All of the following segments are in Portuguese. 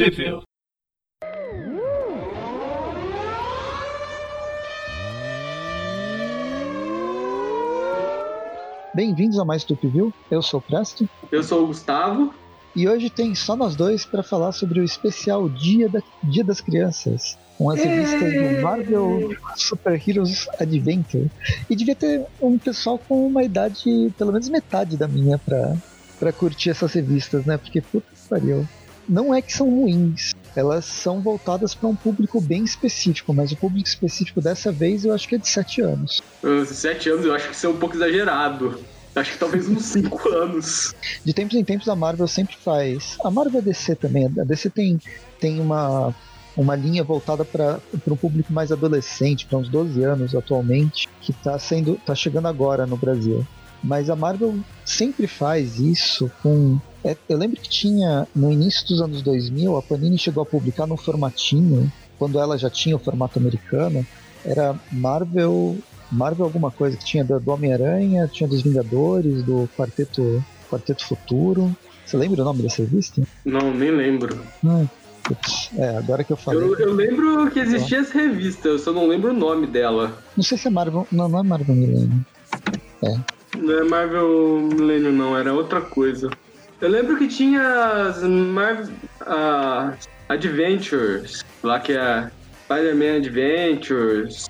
Stupville. Bem-vindos a mais Stupville. Eu sou o Presto. Eu sou o Gustavo. E hoje tem só nós dois para falar sobre o especial Dia, da, Dia das Crianças, com as revistas do Marvel Super Heroes Adventure. E devia ter um pessoal com uma idade, pelo menos metade da minha, pra, pra curtir essas revistas, né? Porque puta que pariu. Não é que são ruins, elas são voltadas para um público bem específico, mas o público específico dessa vez eu acho que é de 7 anos. Uh, Sete anos eu acho que isso é um pouco exagerado. Acho que talvez uns 5 anos. De tempos em tempos a Marvel sempre faz. A Marvel a DC também. A DC tem, tem uma, uma linha voltada para um público mais adolescente, para uns 12 anos atualmente, que está sendo tá chegando agora no Brasil. Mas a Marvel sempre faz isso com. É, eu lembro que tinha, no início dos anos 2000, a Panini chegou a publicar num formatinho, quando ela já tinha o formato americano, era Marvel Marvel alguma coisa que tinha do, Homem-Aranha, tinha dos Vingadores, do Quarteto, Quarteto Futuro. Você lembra o nome dessa revista? Não, nem lembro. Putz, é, agora que eu falei. Eu, eu lembro que existia essa revista, eu só não lembro o nome dela. Não sei se é Marvel. Não, não é Marvel Millennium. Não é Marvel Millennium, não, era outra coisa. Eu lembro que tinha as Marvel. ah, Adventures, lá que é Spider-Man Adventures,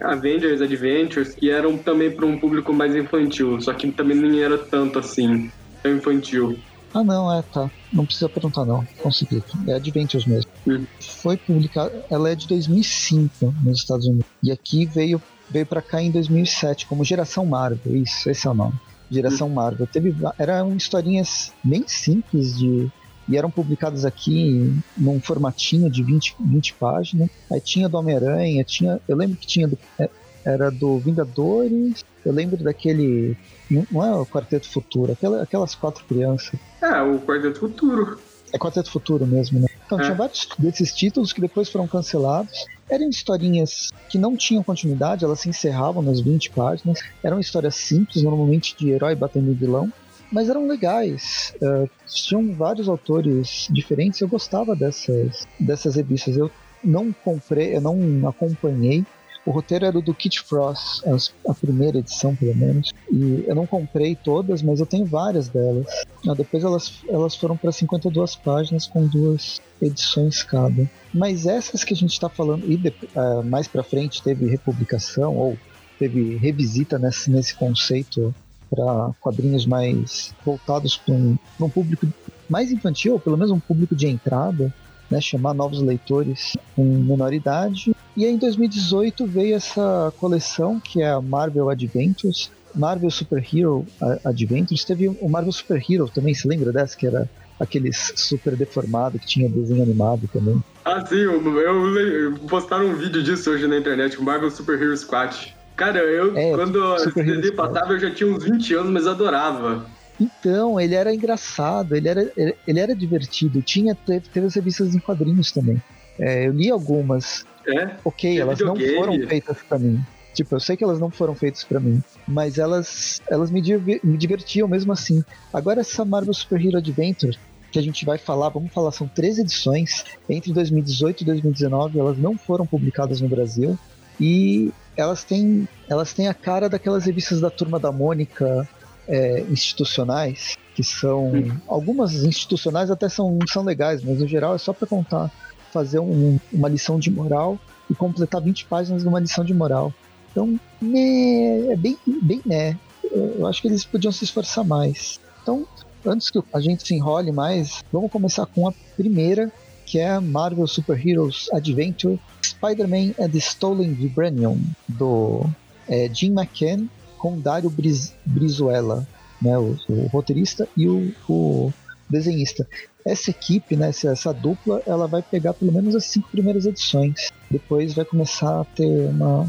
Avengers Adventures, que eram também para um público mais infantil, só que também nem era tanto assim, tão infantil. Ah, não, é, tá. Não precisa perguntar, não. Consegui. É Adventures mesmo. Hum. Foi publicada. Ela é de 2005 nos Estados Unidos. E aqui veio, veio para cá em 2007, como Geração Marvel. Isso, esse é o nome. Geração Marvel. Teve, eram historinhas bem simples de. E eram publicadas aqui num formatinho de 20, 20 páginas. Aí tinha do Homem-Aranha, tinha. Eu lembro que tinha do, é, era do Vingadores. Eu lembro daquele. Não não é o Quarteto Futuro, aquela, aquelas quatro crianças. É, o Quarteto Futuro. É Quarteto Futuro mesmo, né? Então É. tinha vários desses títulos que depois foram cancelados. Eram historinhas que não tinham continuidade, elas se encerravam nas 20 páginas. Eram histórias simples, normalmente de herói batendo vilão, mas eram legais. Eh, tinham vários autores diferentes. Eu gostava dessas, dessas revistas. Eu não comprei, eu não acompanhei. O roteiro era do Kit Frost, as- a primeira edição, pelo menos. E eu não comprei todas, mas eu tenho várias delas. Ah, depois elas, elas foram para 52 páginas com duas edições cada. Mas essas que a gente está falando, e de- ah, mais para frente teve republicação, ou teve revisita nesse, nesse conceito para quadrinhos mais voltados para um, um público mais infantil, ou pelo menos um público de entrada, né, chamar novos leitores com menor idade. E aí em 2018 veio essa coleção que é a Marvel Adventures, Marvel Super Hero A- Adventures. Teve o Marvel Super Hero também, se lembra dessa? Que era aqueles super deformado que tinha desenho animado também. Ah, sim, eu, eu, postaram um vídeo disso hoje na internet, o Marvel Super Hero Squad. Cara, eu, É, quando desenho Squad. passava, eu já tinha uns 20 anos, mas adorava. Então, ele era engraçado, ele era, ele- era divertido. Tinha, teve, teve as revistas em quadrinhos também. É, eu li algumas. É? Ok, Tinha elas não foram feitas pra mim. Tipo, eu sei que elas não foram feitas pra mim, mas elas, elas me, me divertiam mesmo assim. Agora essa Marvel Super Hero Adventure, que a gente vai falar, vamos falar, são três edições. Entre 2018 e 2019, elas não foram publicadas no Brasil. E elas têm, elas têm a cara daquelas revistas da Turma da Mônica é, institucionais, que são... Algumas institucionais até são, são legais, mas no geral é só pra contar, fazer um- uma lição de moral e completar 20 páginas de uma lição de moral. Então, né, é bem, bem né. Eu acho que eles podiam se esforçar mais. Então, antes que a gente se enrole mais, vamos começar com a primeira, que é a Marvel Super Heroes Adventure Spider-Man and the Stolen Vibranium, do é, Jim McCann com Dario Briz, Brizuela, né, o, o roteirista e o, o desenhista. Essa equipe, né, essa, essa dupla, ela vai pegar pelo menos as cinco primeiras edições. Depois vai começar a ter uma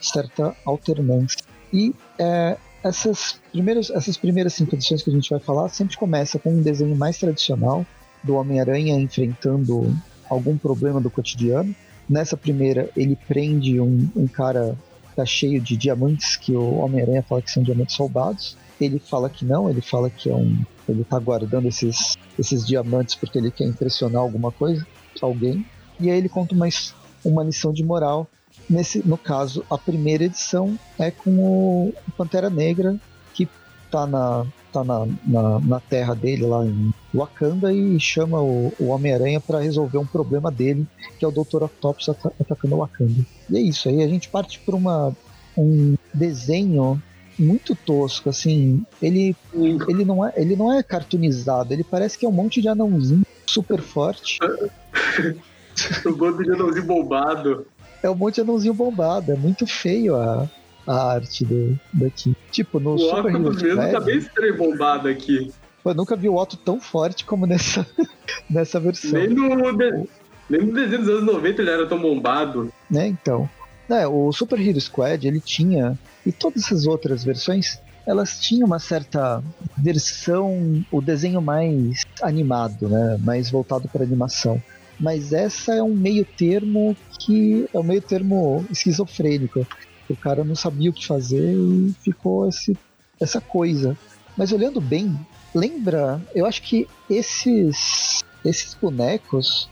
certa alternância. E é, essas, primeiras, essas primeiras cinco edições que a gente vai falar sempre começa com um desenho mais tradicional do Homem-Aranha enfrentando algum problema do cotidiano. Nessa primeira, ele prende um, um cara tá cheio de diamantes, que o Homem-Aranha fala que são diamantes roubados. Ele fala que não, ele fala que é um, ele tá guardando esses, esses diamantes porque ele quer impressionar alguma coisa, alguém. E aí ele conta uma, uma lição de moral. Nesse, no caso, a primeira edição é com o Pantera Negra, que tá na, tá na, na, na terra dele lá em Wakanda e chama o, o Homem-Aranha para resolver um problema dele, que é o Dr. Octopus atacando o Wakanda. E é isso, aí a gente parte por uma, um desenho muito tosco, assim. Ele, ele, não é, ele não é cartoonizado, ele parece que é um monte de anãozinho super forte. um monte de anãozinho bombado. É um monte de anãozinho bombado, é muito feio a, a arte do, daqui. Tipo, no o Super Hero mesmo tá bem estranho bombado aqui. Eu nunca vi o Otto tão forte como nessa, nessa versão. Nem no, de, nem no desenho dos anos 90 ele era tão bombado. Né, então. É, o Super Hero Squad, ele tinha, e todas essas outras versões, elas tinham uma certa versão, o desenho mais animado, né, mais voltado para animação. Mas essa é um meio termo que é um meio termo esquizofrênico. O cara não sabia o que fazer e ficou esse, essa coisa. Mas olhando bem, lembra, eu acho que esses esses bonecos,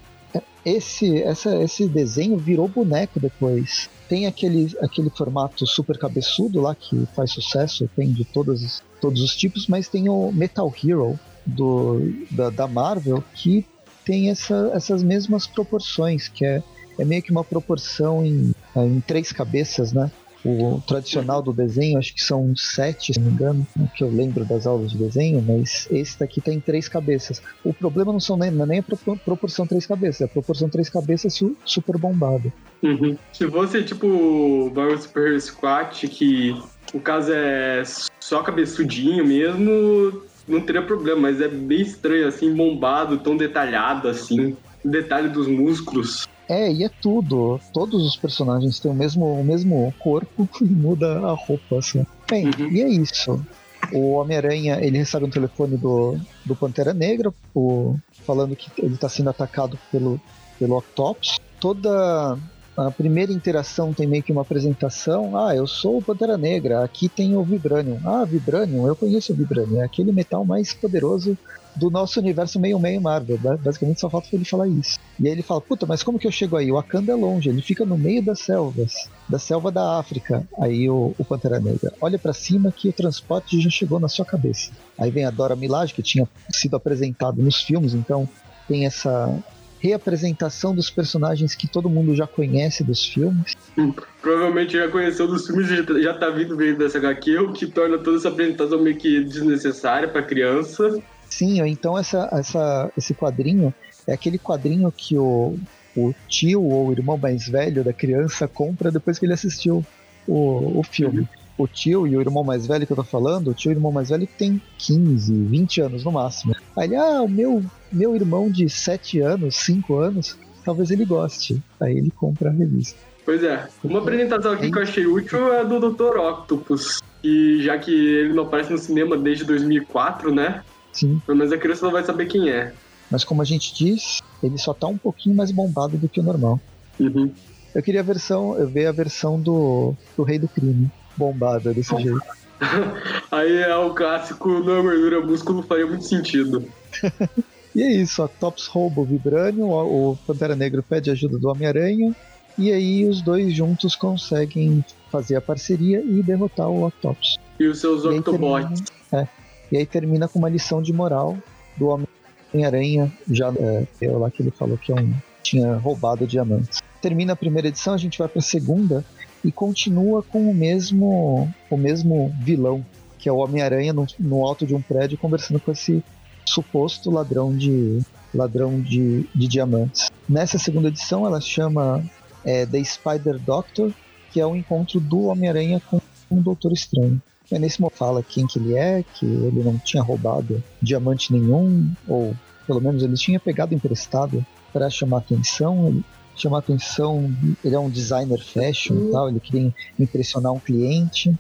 esse essa, esse desenho virou boneco depois tem aquele, aquele formato super cabeçudo lá que faz sucesso, tem de todos, todos os tipos, mas tem o Metal Hero do, da, da Marvel que tem essa, essas mesmas proporções, que é, é meio que uma proporção em, em três cabeças, né? O tradicional do desenho, acho que são sete, se não me engano, que eu lembro das aulas de desenho, mas esse daqui tem três cabeças. O problema não, são nem, é nem a proporção três cabeças, é a proporção três cabeças super bombada. Uhum. Se fosse tipo o Super Squat, que o caso é só cabeçudinho mesmo, não teria problema, mas é bem estranho, assim, bombado, tão detalhado, assim. Detalhe dos músculos. É, e é tudo. Todos os personagens têm o mesmo, o mesmo corpo e muda a roupa, assim. Bem, uhum. e é isso. O Homem-Aranha, ele recebe um telefone do, do Pantera Negra, o, falando que ele está sendo atacado pelo, pelo Octopus. Toda a primeira interação tem meio que uma apresentação. Ah, eu sou o Pantera Negra, aqui tem o Vibranium. Ah, Vibranium, eu conheço o Vibranium, é aquele metal mais poderoso do nosso universo meio-meio Marvel. Basicamente só falta ele falar isso. E aí ele fala, puta, mas como que eu chego aí? O Wakanda é longe, ele fica no meio das selvas, da selva da África. Aí o, o Pantera Negra, olha para cima que o transporte já chegou na sua cabeça. Aí vem a Dora Milaje, que tinha sido apresentado nos filmes, então tem essa reapresentação dos personagens que todo mundo já conhece dos filmes. Hum, provavelmente já conheceu dos filmes e já tá vindo veio dessa HQ, o que torna toda essa apresentação meio que desnecessária para criança. Sim, então essa, essa, esse quadrinho é aquele quadrinho que o, o tio ou o irmão mais velho da criança compra depois que ele assistiu o, o filme. Uhum. O tio e o irmão mais velho que eu tô falando, o tio e o irmão mais velho que tem 15, 20 anos no máximo. Aí ele, ah, o meu meu irmão de 7 anos, 5 anos, talvez ele goste. Aí ele compra a revista. Pois é. Uma apresentação aqui que eu achei útil é a do Dr. Octopus. E já que ele não aparece no cinema desde 2004, né? Sim. Menos a criança não vai saber quem é. Mas como a gente diz, ele só tá um pouquinho mais bombado do que o normal. Uhum. Eu queria a versão, eu ver a versão do, do Rei do Crime, bombada desse jeito. Aí é o clássico, não gordura, músculo faria muito sentido. E é isso, a Tops rouba o Vibranium, o Pantera Negra pede ajuda do Homem-Aranha, e aí os dois juntos conseguem fazer a parceria e derrotar o Octopus. E os seus Octobots. É, e aí termina com uma lição de moral do Homem-Aranha, já é, é, lá que ele falou que é um, tinha roubado diamantes. Termina a primeira edição, a gente vai para a segunda e continua com o mesmo, o mesmo vilão, que é o Homem-Aranha no, no alto de um prédio conversando com esse suposto ladrão de ladrão de, de diamantes. Nessa segunda edição, ela chama é, The Spider Doctor, que é o encontro do Homem-Aranha com um Doutor Estranho. Nesse momento fala quem que ele é, que ele não tinha roubado diamante nenhum, ou pelo menos ele tinha pegado emprestado para chamar atenção. Ele chamar atenção, ele é um designer fashion e tal, ele queria impressionar um cliente.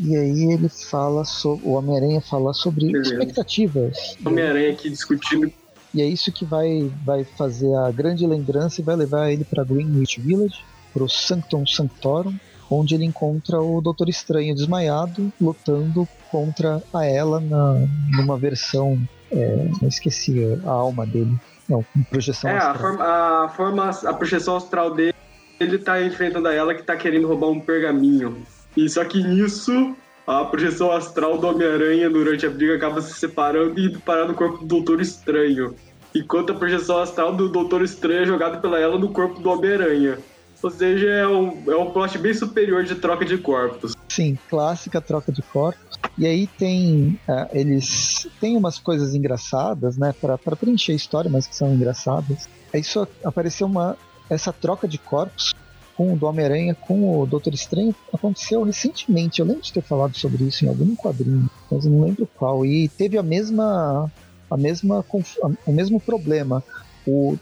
E aí ele fala sobre. O Homem-Aranha fala sobre Beleza. expectativas. Homem-Aranha aqui discutindo. E é isso que vai, vai fazer a grande lembrança e vai levar ele para Greenwich Village, para o Sanctum Sanctorum, onde ele encontra o Doutor Estranho desmaiado lutando contra a ela na, numa versão. É, eu esqueci a alma dele. Não, projeção é, astral. A forma, a forma, a projeção astral dele, ele tá enfrentando a ela que tá querendo roubar um pergaminho. E só que nisso, a projeção astral do Homem-Aranha durante a briga acaba se separando e indo parar no corpo do Doutor Estranho. Enquanto a projeção astral do Doutor Estranho é jogada pela ela no corpo do Homem-Aranha. Ou seja, é um, é um plot bem superior de troca de corpos. Sim, clássica troca de corpos. E aí tem. Uh, eles têm umas coisas engraçadas, né? para preencher a história, mas que são engraçadas. Aí só apareceu uma. Essa troca de corpos com o do Homem-Aranha com o Doutor Estranho aconteceu recentemente. Eu lembro de ter falado sobre isso em algum quadrinho, mas não lembro qual. E teve a mesma. A mesma o mesmo problema. O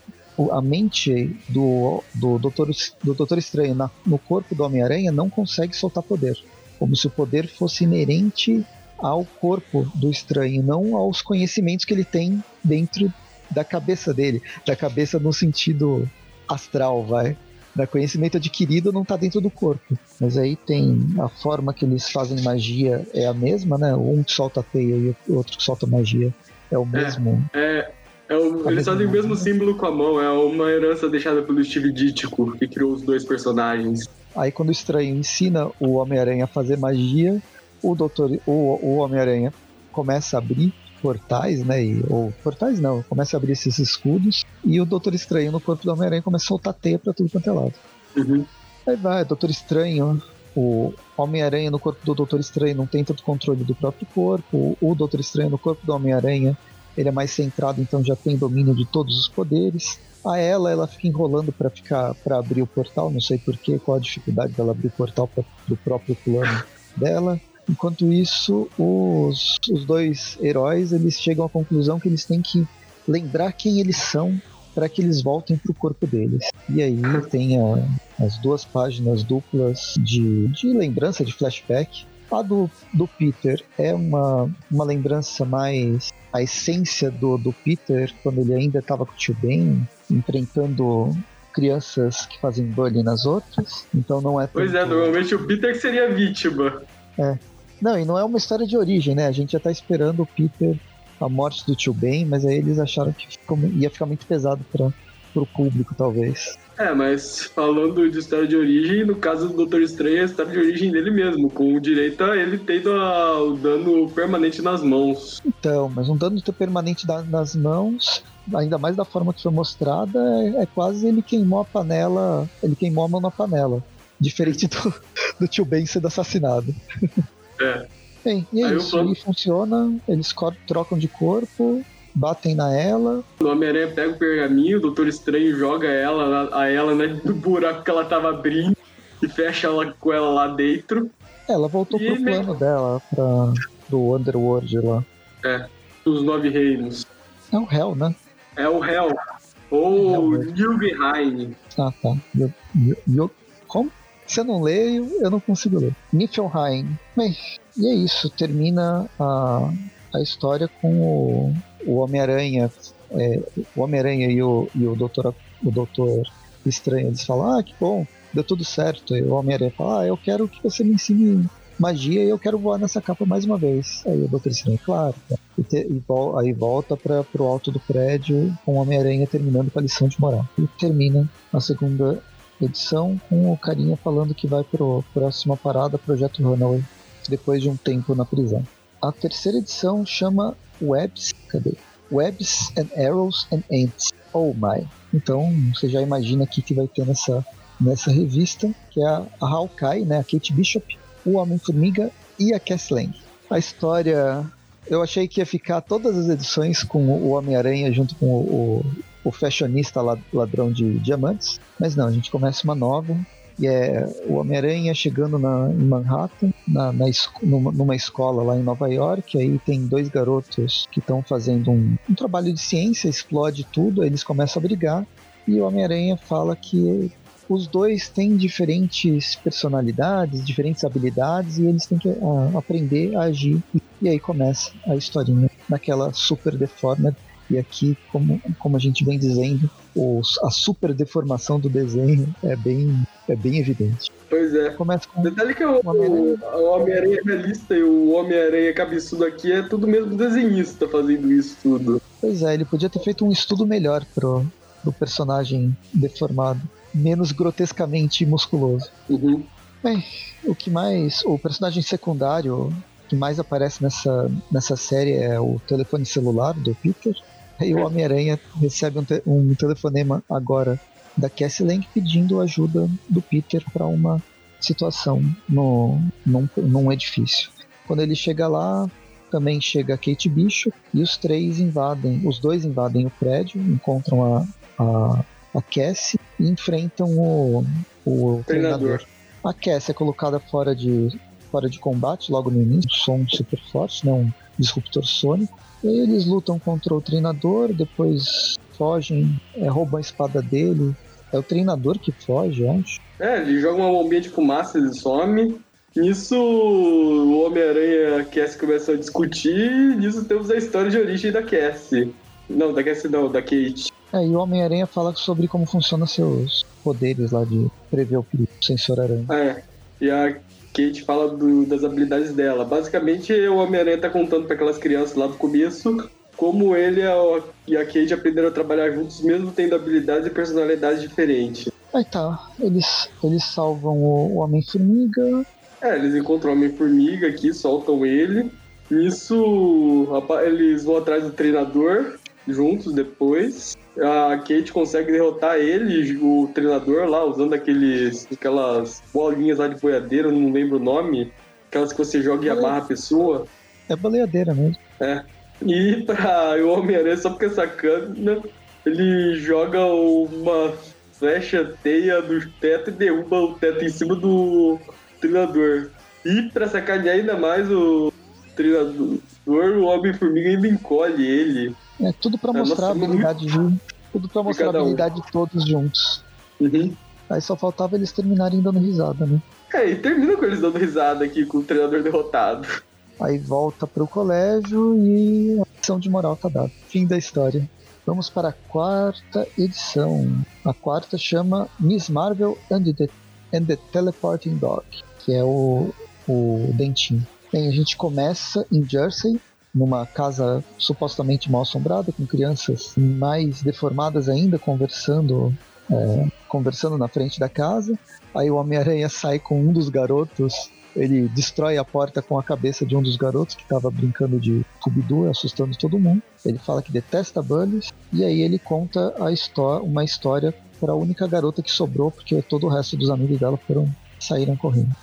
a mente do, do, Doutor, do Doutor Estranho na, no corpo do Homem-Aranha não consegue soltar poder. Como se o poder fosse inerente ao corpo do estranho, não aos conhecimentos que ele tem dentro da cabeça dele. Da cabeça no sentido astral, vai. Da conhecimento adquirido não está dentro do corpo. Mas aí tem a forma que eles fazem magia é a mesma, né? Um que solta teia e o outro que solta magia é o mesmo. É, é é o, eles fazem o mesmo símbolo com a mão, é uma herança deixada pelo Steve Ditko, que criou os dois personagens. Aí quando o Estranho ensina o Homem-Aranha a fazer magia, o doutor, o, o Homem-Aranha começa a abrir portais, né? E, ou portais não, começa a abrir esses escudos e o Doutor Estranho no corpo do Homem-Aranha começa a soltar teia pra tudo quanto é lado. Uhum. Aí vai, Doutor Estranho, o Homem-Aranha no corpo do Doutor Estranho não tem tanto controle do próprio corpo, o Doutor Estranho no corpo do Homem-Aranha ele é mais centrado, então já tem domínio de todos os poderes. A ela, ela fica enrolando para ficar para abrir o portal, não sei porquê, qual a dificuldade dela abrir o portal para o próprio plano dela. Enquanto isso, os, os dois heróis eles chegam à conclusão que eles têm que lembrar quem eles são para que eles voltem para o corpo deles. E aí tem a, as duas páginas duplas de, de lembrança, de flashback, a do, do Peter é uma, uma lembrança mais. a essência do, do Peter, quando ele ainda estava com o tio Ben, enfrentando crianças que fazem bullying nas outras. Então não é. Pois é, normalmente o Peter seria vítima. É. Não, e não é uma história de origem, né? A gente já tá esperando o Peter, a morte do tio Ben, mas aí eles acharam que ficou, ia ficar muito pesado para o público, talvez. É, mas falando de história de origem, no caso do Doutor Estranho, é a história de origem dele mesmo, com o direito a ele tendo a, o dano permanente nas mãos. Então, mas um dano permanente nas mãos, ainda mais da forma que foi mostrada, é, é, quase ele queimou a panela, ele queimou a mão na panela. Diferente do, do tio Ben sendo assassinado. É. Bem, e é Aí isso, ele funciona, eles trocam de corpo, batem na ela. O Homem-Aranha pega o pergaminho, o Doutor Estranho joga ela, a ela né, no buraco que ela tava abrindo e fecha ela com ela lá dentro. Ela voltou e pro plano dela, pra, do Underworld lá. É, dos Nove Reinos. É o Hell, né? É o Hell. Ou Nilfheim. Ah, tá. Eu, eu, eu, como? Se eu não leio, eu não consigo ler. Niflheim. Bem, e é isso. Termina a, a história com o, o Homem-Aranha, é, o Homem-Aranha e o, e o Doutor, o Doutor Estranho, eles falam, ah, que bom, deu tudo certo. E o Homem-Aranha fala, ah, eu quero que você me ensine magia e eu quero voar nessa capa mais uma vez. Aí o Doutor Estranho, claro. E, te, e aí volta para pro alto do prédio com o Homem-Aranha terminando com a lição de moral. E termina a segunda edição com o carinha falando que vai pro próxima parada, Projeto Runaway, depois de um tempo na prisão. A terceira edição chama Webs, cadê? Webs and Arrows and Ants. Oh my. Então você já imagina o que vai ter nessa, nessa revista, que é a, Hawkeye, né, a Kate Bishop, o Homem-Formiga e a Cass Lang. A história eu achei que ia ficar todas as edições com o Homem-Aranha junto com o, o, o fashionista ladrão de diamantes, mas não, a gente começa uma nova e é o Homem-Aranha chegando na, em Manhattan, na, na numa, numa, escola lá em Nova York. Aí tem dois garotos que estão fazendo um, um, trabalho de ciência, explode tudo, aí eles começam a brigar. E o Homem-Aranha fala que os dois têm diferentes personalidades, diferentes habilidades, e eles têm que uh, aprender a agir. E aí começa a historinha naquela super deformed e aqui, como, como a gente vem dizendo, os, a super deformação do desenho é bem, é bem evidente. Pois é. Começa com Detalhe que o Homem-Aranha. o- o Homem-Aranha realista e o Homem-Aranha cabeçudo aqui é tudo mesmo desenhista fazendo isso tudo. Pois é, ele podia ter feito um estudo melhor pro, pro personagem deformado, menos grotescamente musculoso. Uhum. O que mais. O personagem secundário que mais aparece nessa, nessa série é o telefone celular do Peter. Aí o Homem-Aranha recebe um, te- um telefonema agora da Cassie Lang pedindo ajuda do Peter para uma situação no, num, num edifício. Quando ele chega lá, também chega a Kate Bishop e os três invadem, os dois invadem o prédio, encontram a, a, a Cassie e enfrentam o, o Treinador. treinador. A Cassie é colocada fora de, fora de combate logo no início, um som super forte, né, um disruptor sônico. E eles lutam contra o treinador, depois fogem, é, roubam a espada dele. É o treinador que foge, acho. É, ele joga uma bombinha de fumaça e some. Nisso, o Homem-Aranha e a Cassie começam a discutir. Nisso, temos a história de origem da Cassie. Não, da Cassie não, da Kate. É, e o Homem-Aranha fala sobre como funcionam seus poderes lá de prever o perigo, sensor aranha. É, e a Kate fala do- das habilidades dela. Basicamente, o Homem-Aranha tá contando para aquelas crianças lá do começo como ele e a- e a Kate aprenderam a trabalhar juntos, mesmo tendo habilidades e personalidades diferentes. Aí tá, eles, eles salvam o, o Homem-Formiga. É, eles encontram o Homem-Formiga aqui, soltam ele. Nisso, apa- eles vão atrás do treinador juntos depois. A Kate consegue derrotar ele, o treinador lá, usando aqueles, aquelas bolinhas lá de boiadeiro, não lembro o nome. Aquelas que você joga e amarra a pessoa. É baleadeira mesmo. E pra o Homem-Aranha, só porque sacana, ele joga uma flecha teia do teto e derruba o teto em cima do treinador. E pra sacanear ainda mais o treinador, o Homem-Formiga ainda encolhe ele. É tudo pra É, mostrar a habilidade de. Tudo pra mostrar a cada um. habilidade de todos juntos. Uhum. Aí só faltava eles terminarem dando risada, né? É, e termina com eles dando risada aqui com o treinador derrotado. Aí volta pro colégio e a lição de moral tá dada. Fim da história. Vamos para a quarta edição. A quarta chama Miss Marvel and the, and the Teleporting Dog, que é o, o dentinho. Bem, a gente começa em Jersey, numa casa supostamente mal assombrada, com crianças mais deformadas ainda conversando, é, conversando na frente da casa. Aí o Homem-Aranha sai com um dos garotos ele destrói a porta com a cabeça de um dos garotos que estava brincando de Scooby-Doo, assustando todo mundo. Ele fala que detesta bullies e aí ele conta a histó uma história para a única garota que sobrou, porque todo o resto dos amigos dela foram saíram correndo.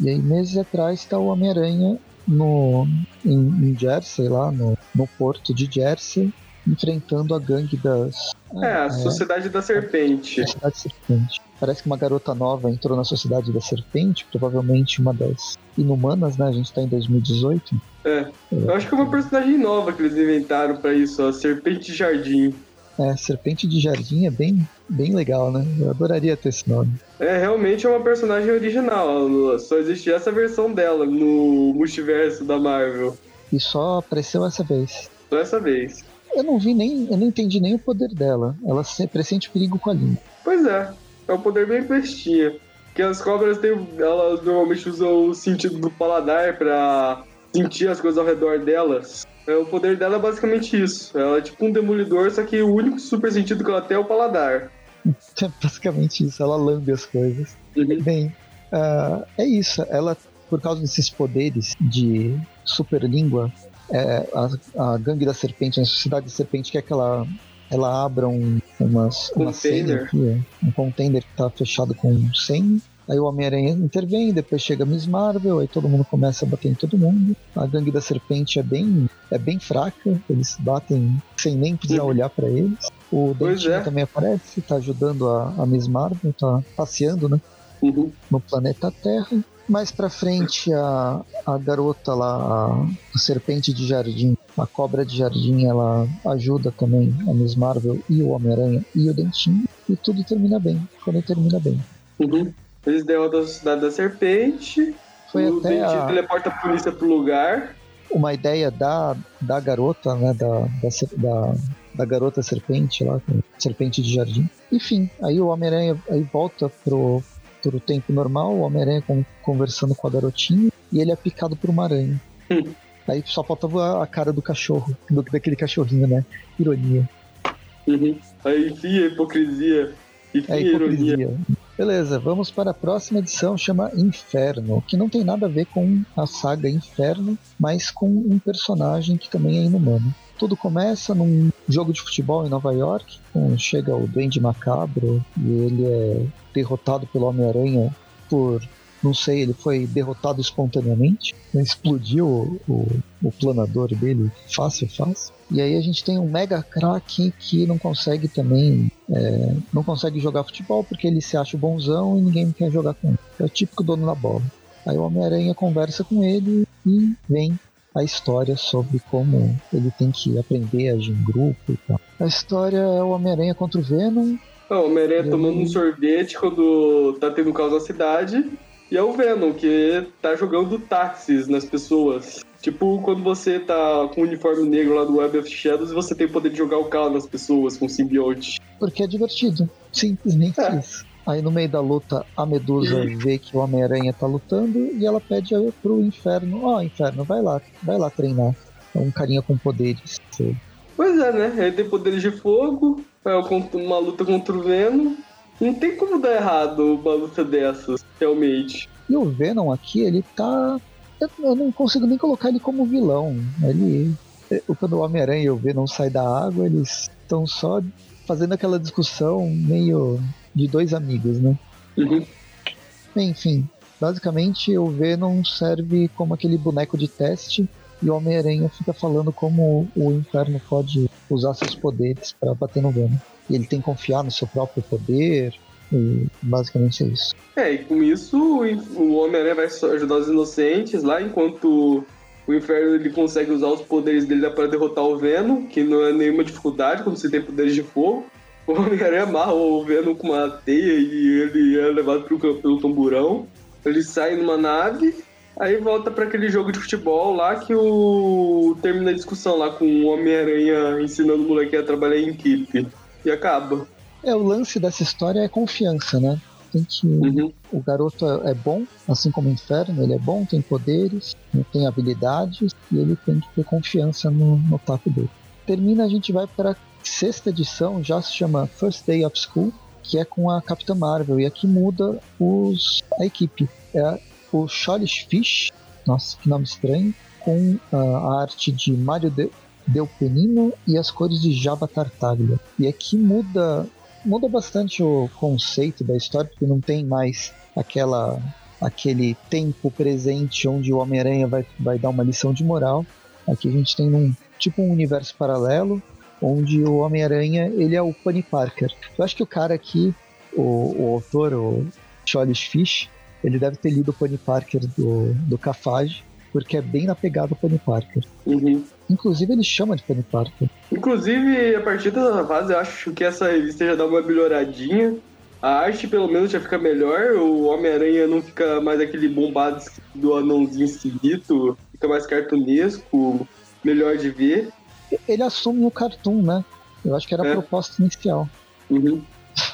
E aí meses atrás está o Homem-Aranha no em, em Jersey lá no, no porto de Jersey enfrentando a gangue das É, a Sociedade da Serpente. da Cidade Serpente. Parece que uma garota nova entrou na Sociedade da Serpente, provavelmente uma das inumanas, né? A gente tá em 2018. É. Eu acho que é uma personagem nova que eles inventaram pra isso, a Serpente Jardim. É, Serpente de Jardim é bem, bem legal, né? Eu adoraria ter esse nome. É, realmente é uma personagem original. Só existe essa versão dela no multiverso da Marvel. E só apareceu essa vez. Só essa vez. Eu não vi nem, eu não entendi nem o poder dela. Ela se pressente perigo com a língua. Pois é, é um poder bem bestinha. Porque as cobras têm, elas normalmente usam o sentido do paladar pra sentir as coisas ao redor delas. É, o poder dela é basicamente isso. Ela é tipo um demolidor, só que o único super sentido que ela tem é o paladar. É basicamente isso, ela lambe as coisas. Uhum. Bem, ah, é isso. Ela, por causa desses poderes de super língua, é, a, a gangue da serpente, a sociedade da serpente quer que ela, ela abra um, umas, uma Container. aqui, é, um container que tá fechado com senha. Aí o Homem-Aranha intervém, depois chega a Miss Marvel, aí todo mundo começa a bater em todo mundo. A gangue da serpente é bem, é bem fraca, eles batem sem nem precisar Uhum. olhar pra eles. O Dentinho é. também aparece, tá ajudando a, a Miss Marvel, tá passeando, né? Uhum. no planeta Terra. Mais pra frente, a, a garota lá, a, a serpente de jardim, a cobra de jardim, ela ajuda também a Miss Marvel e o Homem-Aranha e o Dentinho. E tudo termina bem, quando termina bem. Uhum. Eles derrotam a Sociedade da Serpente. Foi o até Dentinho a- teleporta a polícia pro lugar. Uma ideia da, da garota, né, da, da, da, da garota serpente lá, serpente de jardim. Enfim, aí o Homem-Aranha aí volta pro, todo o tempo normal, o Homem-Aranha conversando com a garotinha, e ele é picado por uma aranha. Hum. Aí só faltava a cara do cachorro, do, daquele cachorrinho, né? Ironia. Uhum. Aí, enfim, a hipocrisia. Enfim, É a ironia. hipocrisia. Beleza, vamos para a próxima edição, chama Inferno, que não tem nada a ver com a saga Inferno, mas com um personagem que também é inumano. Tudo começa num jogo de futebol em Nova York, chega o Duende Macabro e ele é derrotado pelo Homem-Aranha por, não sei, ele foi derrotado espontaneamente, explodiu o, o, o planador dele fácil, fácil. E aí a gente tem um mega craque que não consegue também, é, não consegue jogar futebol porque ele se acha bonzão e ninguém quer jogar com ele. É o típico dono da bola. Aí o Homem-Aranha conversa com ele e vem a história sobre como ele tem que aprender a agir em grupo e tal. A história é o Homem-Aranha contra o Venom. O Homem-Aranha tomando um sorvete quando tá tendo caos na cidade. E é o Venom, que tá jogando táxis nas pessoas. Tipo quando você tá com o uniforme negro lá do Web of Shadows e você tem o poder de jogar o carro nas pessoas com simbionte. Porque é divertido. Simplesmente É. isso. Aí no meio da luta, a Medusa vê que o Homem-Aranha tá lutando e ela pede pro Inferno, ó, Inferno, vai lá, vai lá treinar. É um carinha com poderes. Pois é, né? Ele tem poderes de fogo, é uma luta contra o Venom. Não tem como dar errado uma luta dessas, realmente. E o Venom aqui, ele tá. Eu, eu não consigo nem colocar ele como vilão. Ele. Quando o Homem-Aranha e o Venom saem da água, eles estão só fazendo aquela discussão meio de dois amigos, né? Uhum. Enfim, basicamente o Venom serve como aquele boneco de teste e o Homem-Aranha fica falando como o Inferno pode usar seus poderes para bater no Venom. E ele tem que confiar no seu próprio poder, e basicamente é isso. É, e com isso o Homem-Aranha vai ajudar os inocentes lá, enquanto o Inferno ele consegue usar os poderes dele para derrotar o Venom, que não é nenhuma dificuldade quando você tem poderes de fogo. O Homem-Aranha amarra o Venom com uma teia e ele é levado pro, pelo tamborão. Ele sai numa nave, aí volta para aquele jogo de futebol lá que o termina a discussão lá com o Homem-Aranha ensinando o moleque a trabalhar em equipe. E acaba. É, o lance dessa história é confiança, né? Tem que. Uhum. O garoto é é bom, assim como o Inferno, ele é bom, tem poderes, tem habilidades, e ele tem que ter confiança no, no taco dele. Termina, a gente vai para a sexta edição, já se chama First Day of School, que é com a Capitã Marvel, e aqui muda os, a equipe. É o Charles Fish, nossa, que nome estranho, com a arte de Mário de, Del Penino e as cores de Java Tartaglia. E aqui muda muda bastante o conceito da história, porque não tem mais aquela aquele tempo presente onde o Homem-Aranha vai, vai dar uma lição de moral. Aqui a gente tem um tipo um universo paralelo onde o Homem-Aranha ele é o Penny Parker. Eu acho que o cara aqui, o, o autor, o Charles Fish, ele deve ter lido o Penny Parker do, do Cafage, porque é bem na pegada do Penny Parker. Uhum. Inclusive ele chama de Penny Parker. Inclusive, a partir dessa fase, eu acho que essa revista já dá uma melhoradinha. A arte, pelo menos, já fica melhor. O Homem-Aranha não fica mais aquele bombado do anãozinho esquisito. Fica mais cartunesco, melhor de ver. Ele assume o cartoon, né? Eu acho que era a É. proposta inicial. Uhum.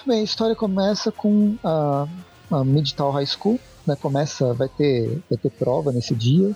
Bem, a história começa com a, a Midtown High School, né? Começa, vai ter, vai ter prova nesse dia.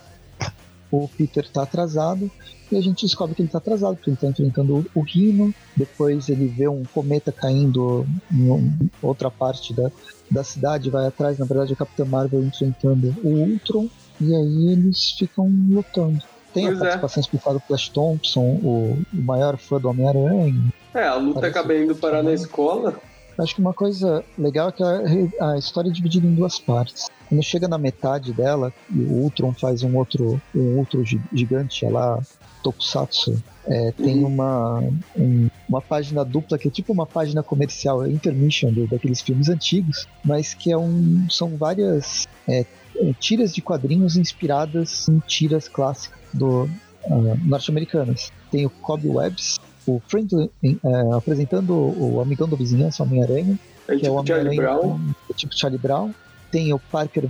O Peter tá atrasado e a gente descobre que ele tá atrasado porque ele tá enfrentando o, o Rhino. Depois ele vê um cometa caindo em outra parte da, da cidade, vai atrás, na verdade, a Capitã Marvel enfrentando o Ultron. E aí eles ficam lutando. Tem Pois a é. participação especial do Flash Thompson, o, o maior fã do Homem-Aranha. É, a luta acaba indo parar na escola. Acho que uma coisa legal é que a, a história é dividida em duas partes. Quando chega na metade dela, e o Ultron faz um outro, um outro gi- gigante é lá, Tokusatsu, é, tem uma, um- uma página dupla que é tipo uma página comercial, é intermission do- daqueles filmes antigos, mas que é um, são várias é, é, tiras de quadrinhos inspiradas em tiras clássicas do ah, norte-americanas. Tem o Cobwebs, o Franklin é, apresentando o amigão da vizinhança, Homem-Aranha, que é o tipo Homem-Aranha tipo Charlie Brown. Tem o Parker,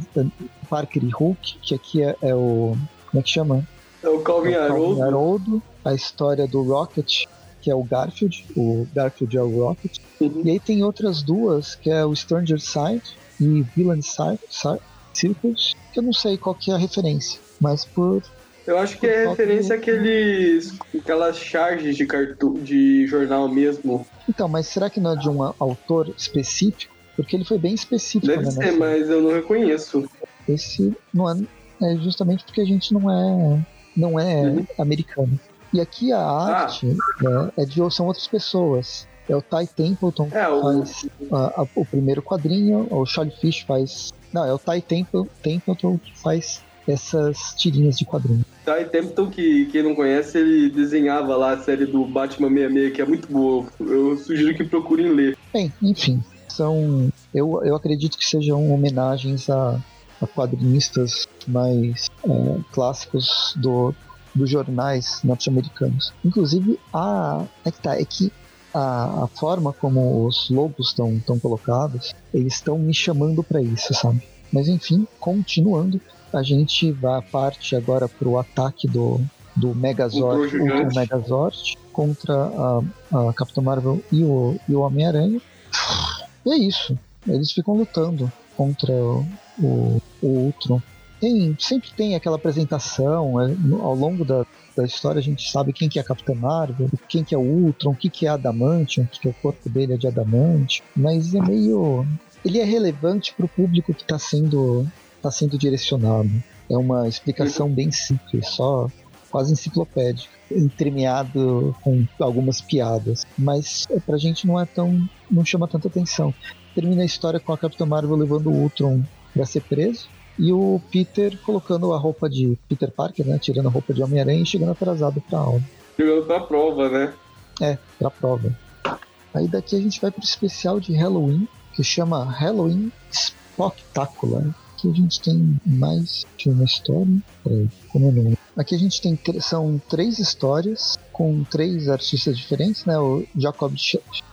Parker e Hulk, que aqui é, é o. Como é que chama? É o Calvin É o Calvin Haroldo. Haroldo. A história do Rocket, que é o Garfield. O Garfield é o Rocket. Uhum. E aí tem outras duas, que é o Stranger Side, e Villain Circus, que eu não sei qual que é a referência, mas por eu acho que é referência àqueles. aquelas charges de cartu de jornal mesmo. Então, mas será que não é de um autor específico? Porque ele foi bem específico. Deve né, ser, nessa... mas eu não reconheço. Esse não é, é justamente porque a gente não é não é uhum. americano. E aqui a ah. arte ah. né, é de são outras pessoas. É o Ty Templeton é, o... faz a, a, o primeiro quadrinho, o Charlie Fish faz. Não, é o Ty Templeton que faz essas tirinhas de quadrinhos. Ty Templeton, que quem não conhece, ele desenhava lá a série do Batman 66, que é muito boa. Eu sugiro que procurem ler. Bem, enfim, são. Eu, eu acredito que sejam homenagens a, a quadrinistas mais é, clássicos do, dos jornais norte-americanos. Inclusive, a. É que tá, é que a, a forma como os logos estão colocados, eles estão me chamando para isso, sabe? Mas enfim, continuando, a gente vai parte agora para o ataque do, do Megazord, Ultra Megazord contra a, a Capitã Marvel e o, e o Homem-Aranha. E é isso. Eles ficam lutando contra o, o, o. Tem, sempre tem aquela apresentação, é, no, ao longo da, da história a gente sabe quem que é a Capitã Marvel, quem que é o Ultron, o que que é Adamantium, que o corpo dele é de Adamante, mas é meio... Ele é relevante para o público que está sendo está sendo direcionado. É uma explicação bem simples, só quase enciclopédica, entremeado com algumas piadas, mas é, pra gente não é tão não chama tanta atenção. Termina a história com a Capitã Marvel levando o Ultron para ser preso e o Peter colocando a roupa de Peter Parker, né, tirando a roupa de Homem-Aranha e chegando atrasado para aula. Chegando pra prova, né? É, pra prova. Aí daqui a gente vai pro especial de Halloween, que chama Halloween Spectacular Aqui a gente tem mais de uma história. Peraí, como é o nome? Aqui a gente tem são três histórias com três artistas diferentes, né? O Jacob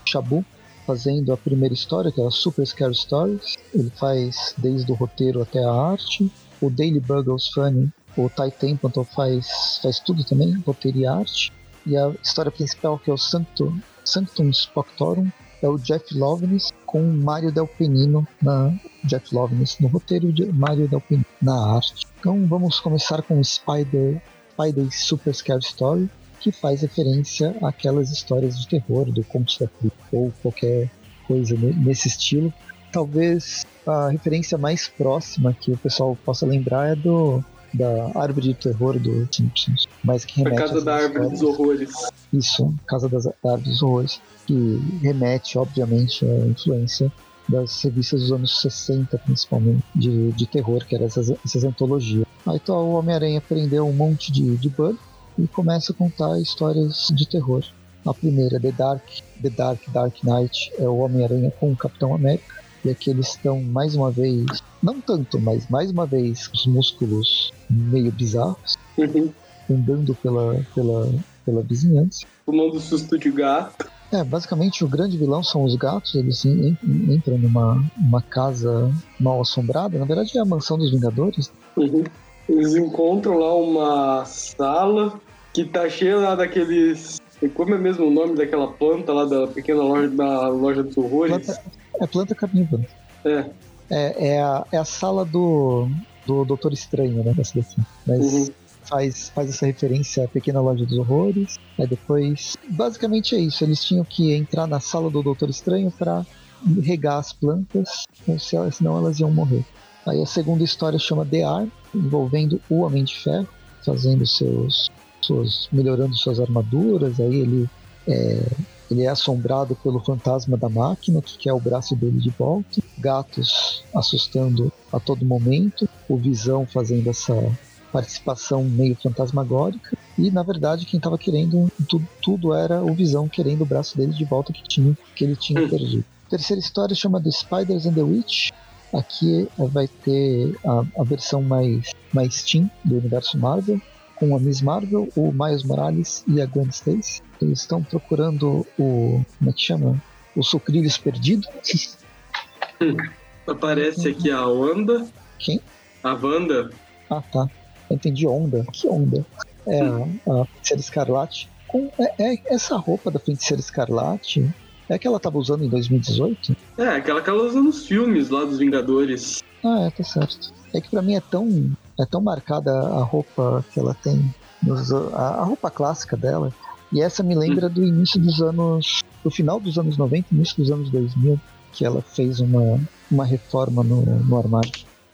Chabu fazendo a primeira história, que é a Super Scary Stories. Ele faz desde o roteiro até a arte. O Daily Buggles Funny, o Ty Templeton faz, faz tudo também, roteiro e arte. E a história principal, que é o Sanctum, Sanctum Spoctorum, é o Jeff Loveness com Mario Del Penino na Jeff Loveness no roteiro de Mario Del Penino na arte. Então vamos começar com Spider Spider Super Scare Story, que faz referência àquelas histórias de terror do Conto da Cruz ou qualquer coisa nesse estilo. Talvez a referência mais próxima que o pessoal possa lembrar é do da Árvore de Terror do Simpsons, mas que remete a Casa da Árvore dos Horrores. Isso, Casa das, da Árvore dos Horrores, que remete, obviamente, à influência das revistas dos anos 60, principalmente, de, de terror, que eram essas, essas antologias. Aí então, o Homem-Aranha prendeu um monte de, de bug e começa a contar histórias de terror. A primeira, The Dark, The Dark Dark Knight, é o Homem-Aranha com o Capitão América. E aqui eles estão mais uma vez, não tanto, mas mais uma vez, os músculos meio bizarros, uhum. andando pela, pela, pela vizinhança. Tomando susto de gato. É, basicamente o grande vilão são os gatos, eles entram numa uma casa mal assombrada, na verdade é a mansão dos Vingadores. Uhum. Eles encontram lá uma sala que tá cheia lá daqueles. Como é mesmo o nome daquela planta lá da pequena loja da loja dos horrores? Planta, é planta carnívora. É. É, é, a, é a sala do, do Doutor Estranho, né? Mas uhum. faz, faz essa referência à Pequena Loja dos Horrores. Aí depois. Basicamente é isso. Eles tinham que entrar na sala do Doutor Estranho para regar as plantas, senão elas iam morrer. Aí a segunda história chama The Arm, envolvendo o Homem de Ferro, fazendo seus. Suas, melhorando suas armaduras. Aí ele é, ele é assombrado pelo fantasma da máquina, que quer o braço dele de volta. Gatos assustando a todo momento. O Visão fazendo essa participação meio fantasmagórica. E na verdade, quem estava querendo tudo, tudo, era o Visão querendo o braço dele de volta que, tinha, que ele tinha hum. perdido. A terceira história chama The Spiders and the Witch. Aqui vai ter a, a versão mais, mais teen do universo Marvel, com a Miss Marvel, o Miles Morales e a Gwen Stacy. Eles estão procurando o. Como é que chama? O Sucrilhos Perdido. Aparece aqui a Wanda. Quem? A Wanda. Ah, tá. Eu entendi onda. Que onda? É a, a Feiticeira Escarlate. Com, é, é, essa roupa da Feiticeira Escarlate É que ela tava usando em 2018? É, aquela que ela usa nos filmes lá dos Vingadores. Ah, é, tá certo. É que pra mim é tão, é tão marcada a roupa que ela tem, nos- a, a roupa clássica dela. E essa me lembra do início dos anos. do final dos anos 90, início dos anos 2000, que ela fez uma, uma reforma no, no armário.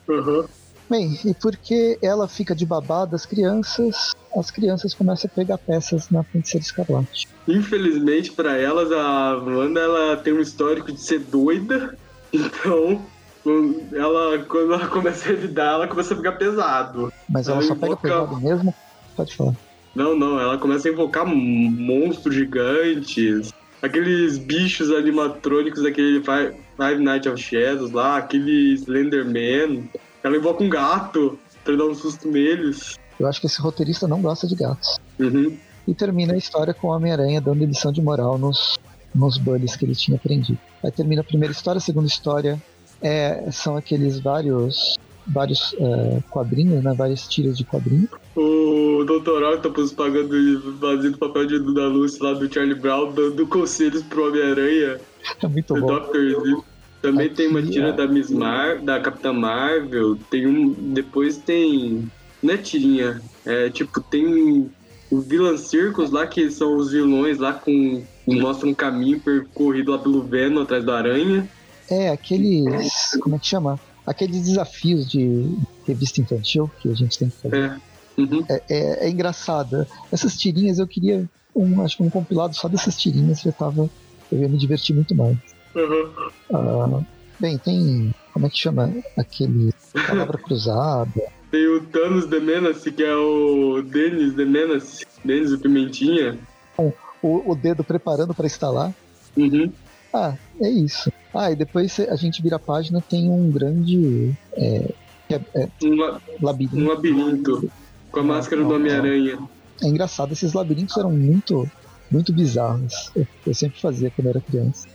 Uhum. Bem, e porque ela fica de babá das crianças, as crianças começam a pegar peças na Feiticeira Escarlate. Infelizmente pra elas, a Wanda ela tem um histórico de ser doida. Então, quando ela, quando ela começa a revidar, ela começa a ficar pesado. Mas ela Ela só pega invoca- pesado mesmo. Pode falar. Não, não, ela começa a invocar monstros gigantes. Aqueles bichos animatrônicos daquele Fi- Five Nights of Shadows lá, aquele Slenderman. Ela invoca um gato pra dar um susto neles. Eu acho que esse roteirista não gosta de gatos. Uhum. E termina a história com o Homem-Aranha dando lição de moral nos, nos bullies que ele tinha aprendido. Aí termina a primeira história, a segunda história é, são aqueles vários vários é, quadrinhos, né? Várias tiras de quadrinhos. O Dr. Octopus pagando fazendo papel de Duda Luz lá do Charlie Brown, dando conselhos pro Homem-Aranha. É muito bom. Dr. Também Aqui, tem uma tira da Miss Mar, da Capitã Marvel, tem um. Depois tem. Não é tirinha. É tipo, tem o Villain Circus lá, que são os vilões lá com. Mostra um caminho percorrido lá pelo Venom atrás da aranha. É, aqueles. Como é que chama? Aqueles desafios de revista infantil que a gente tem que fazer. É. Uhum. É, é, é engraçado. Essas tirinhas eu queria um, acho que um compilado só dessas tirinhas já tava. Eu ia me divertir muito mais. Uhum. Ah, bem, tem. Como é que chama? Aquele. Palavra cruzada. Tem o Thanos The Menace, que é o Dennis The Menace. Dennis o Pimentinha. O, o dedo preparando para instalar. Uhum. Ah, é isso. Ah, e depois a gente vira a página, tem um grande. É, é, é, Um, la- um labirinto. labirinto. Com a máscara do Homem-Aranha. É engraçado, esses labirintos eram muito, muito bizarros. Eu, eu sempre fazia quando era criança.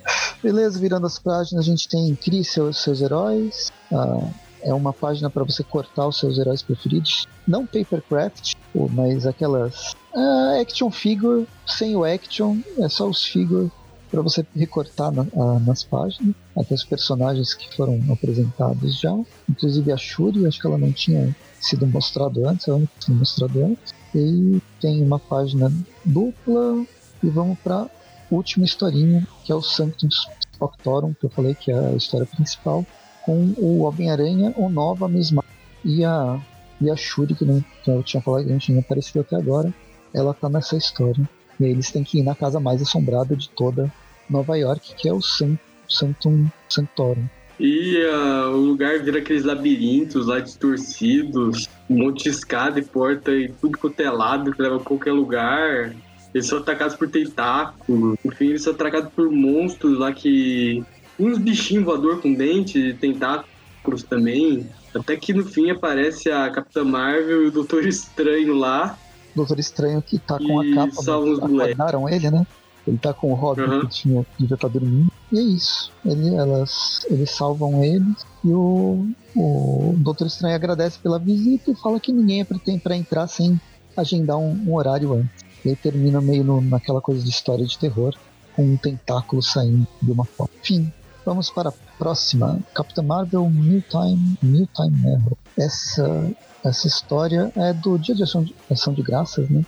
Beleza, virando as páginas, a gente tem Crie seus, seus heróis. Ah, é uma página para você cortar os seus heróis preferidos. Não papercraft, mas aquelas ah, action figure, sem o action, é só os figure para você recortar na- ah, nas páginas. Até os personagens que foram apresentados já. Inclusive a Shuri, acho que ela não tinha sido mostrado antes, é a única que foi mostrado antes. E tem uma página dupla. E vamos para última historinha, que é o Sanctum Spectorum, que eu falei que é a história principal, com o Homem-Aranha, o Nova, a Miss Marvel e a, e a Shuri, que, não, que eu tinha falado que não tinha aparecido até agora. Ela tá nessa história. E eles têm que ir na casa mais assombrada de toda Nova York, que é o San- Sanctum Sanctorum. E ah, o lugar vira aqueles labirintos lá distorcidos, um monte de escada e porta e tudo quanto é que leva a qualquer lugar. Eles são atacados por tentáculos. Enfim, eles são atacados por monstros lá que. Uns bichinhos voador com dente e tentáculos também. Até que no fim aparece a Capitã Marvel e o Doutor Estranho lá. Doutor Estranho que tá com a capa, salva os acordaram ele, né? Ele tá com o Robin Uhum. que tinha, devia estar dormindo. E é isso. Ele, elas, eles salvam ele e o, o Doutor Estranho agradece pela visita e fala que ninguém é pra entrar sem agendar um, um horário antes. E aí termina meio no- naquela coisa de história de terror, com um tentáculo saindo de uma forma. Enfim, vamos para a próxima. Capitã Marvel New Time, New Time Arrow. Essa, essa história é do Dia de Ação de, Ação de Graças, né?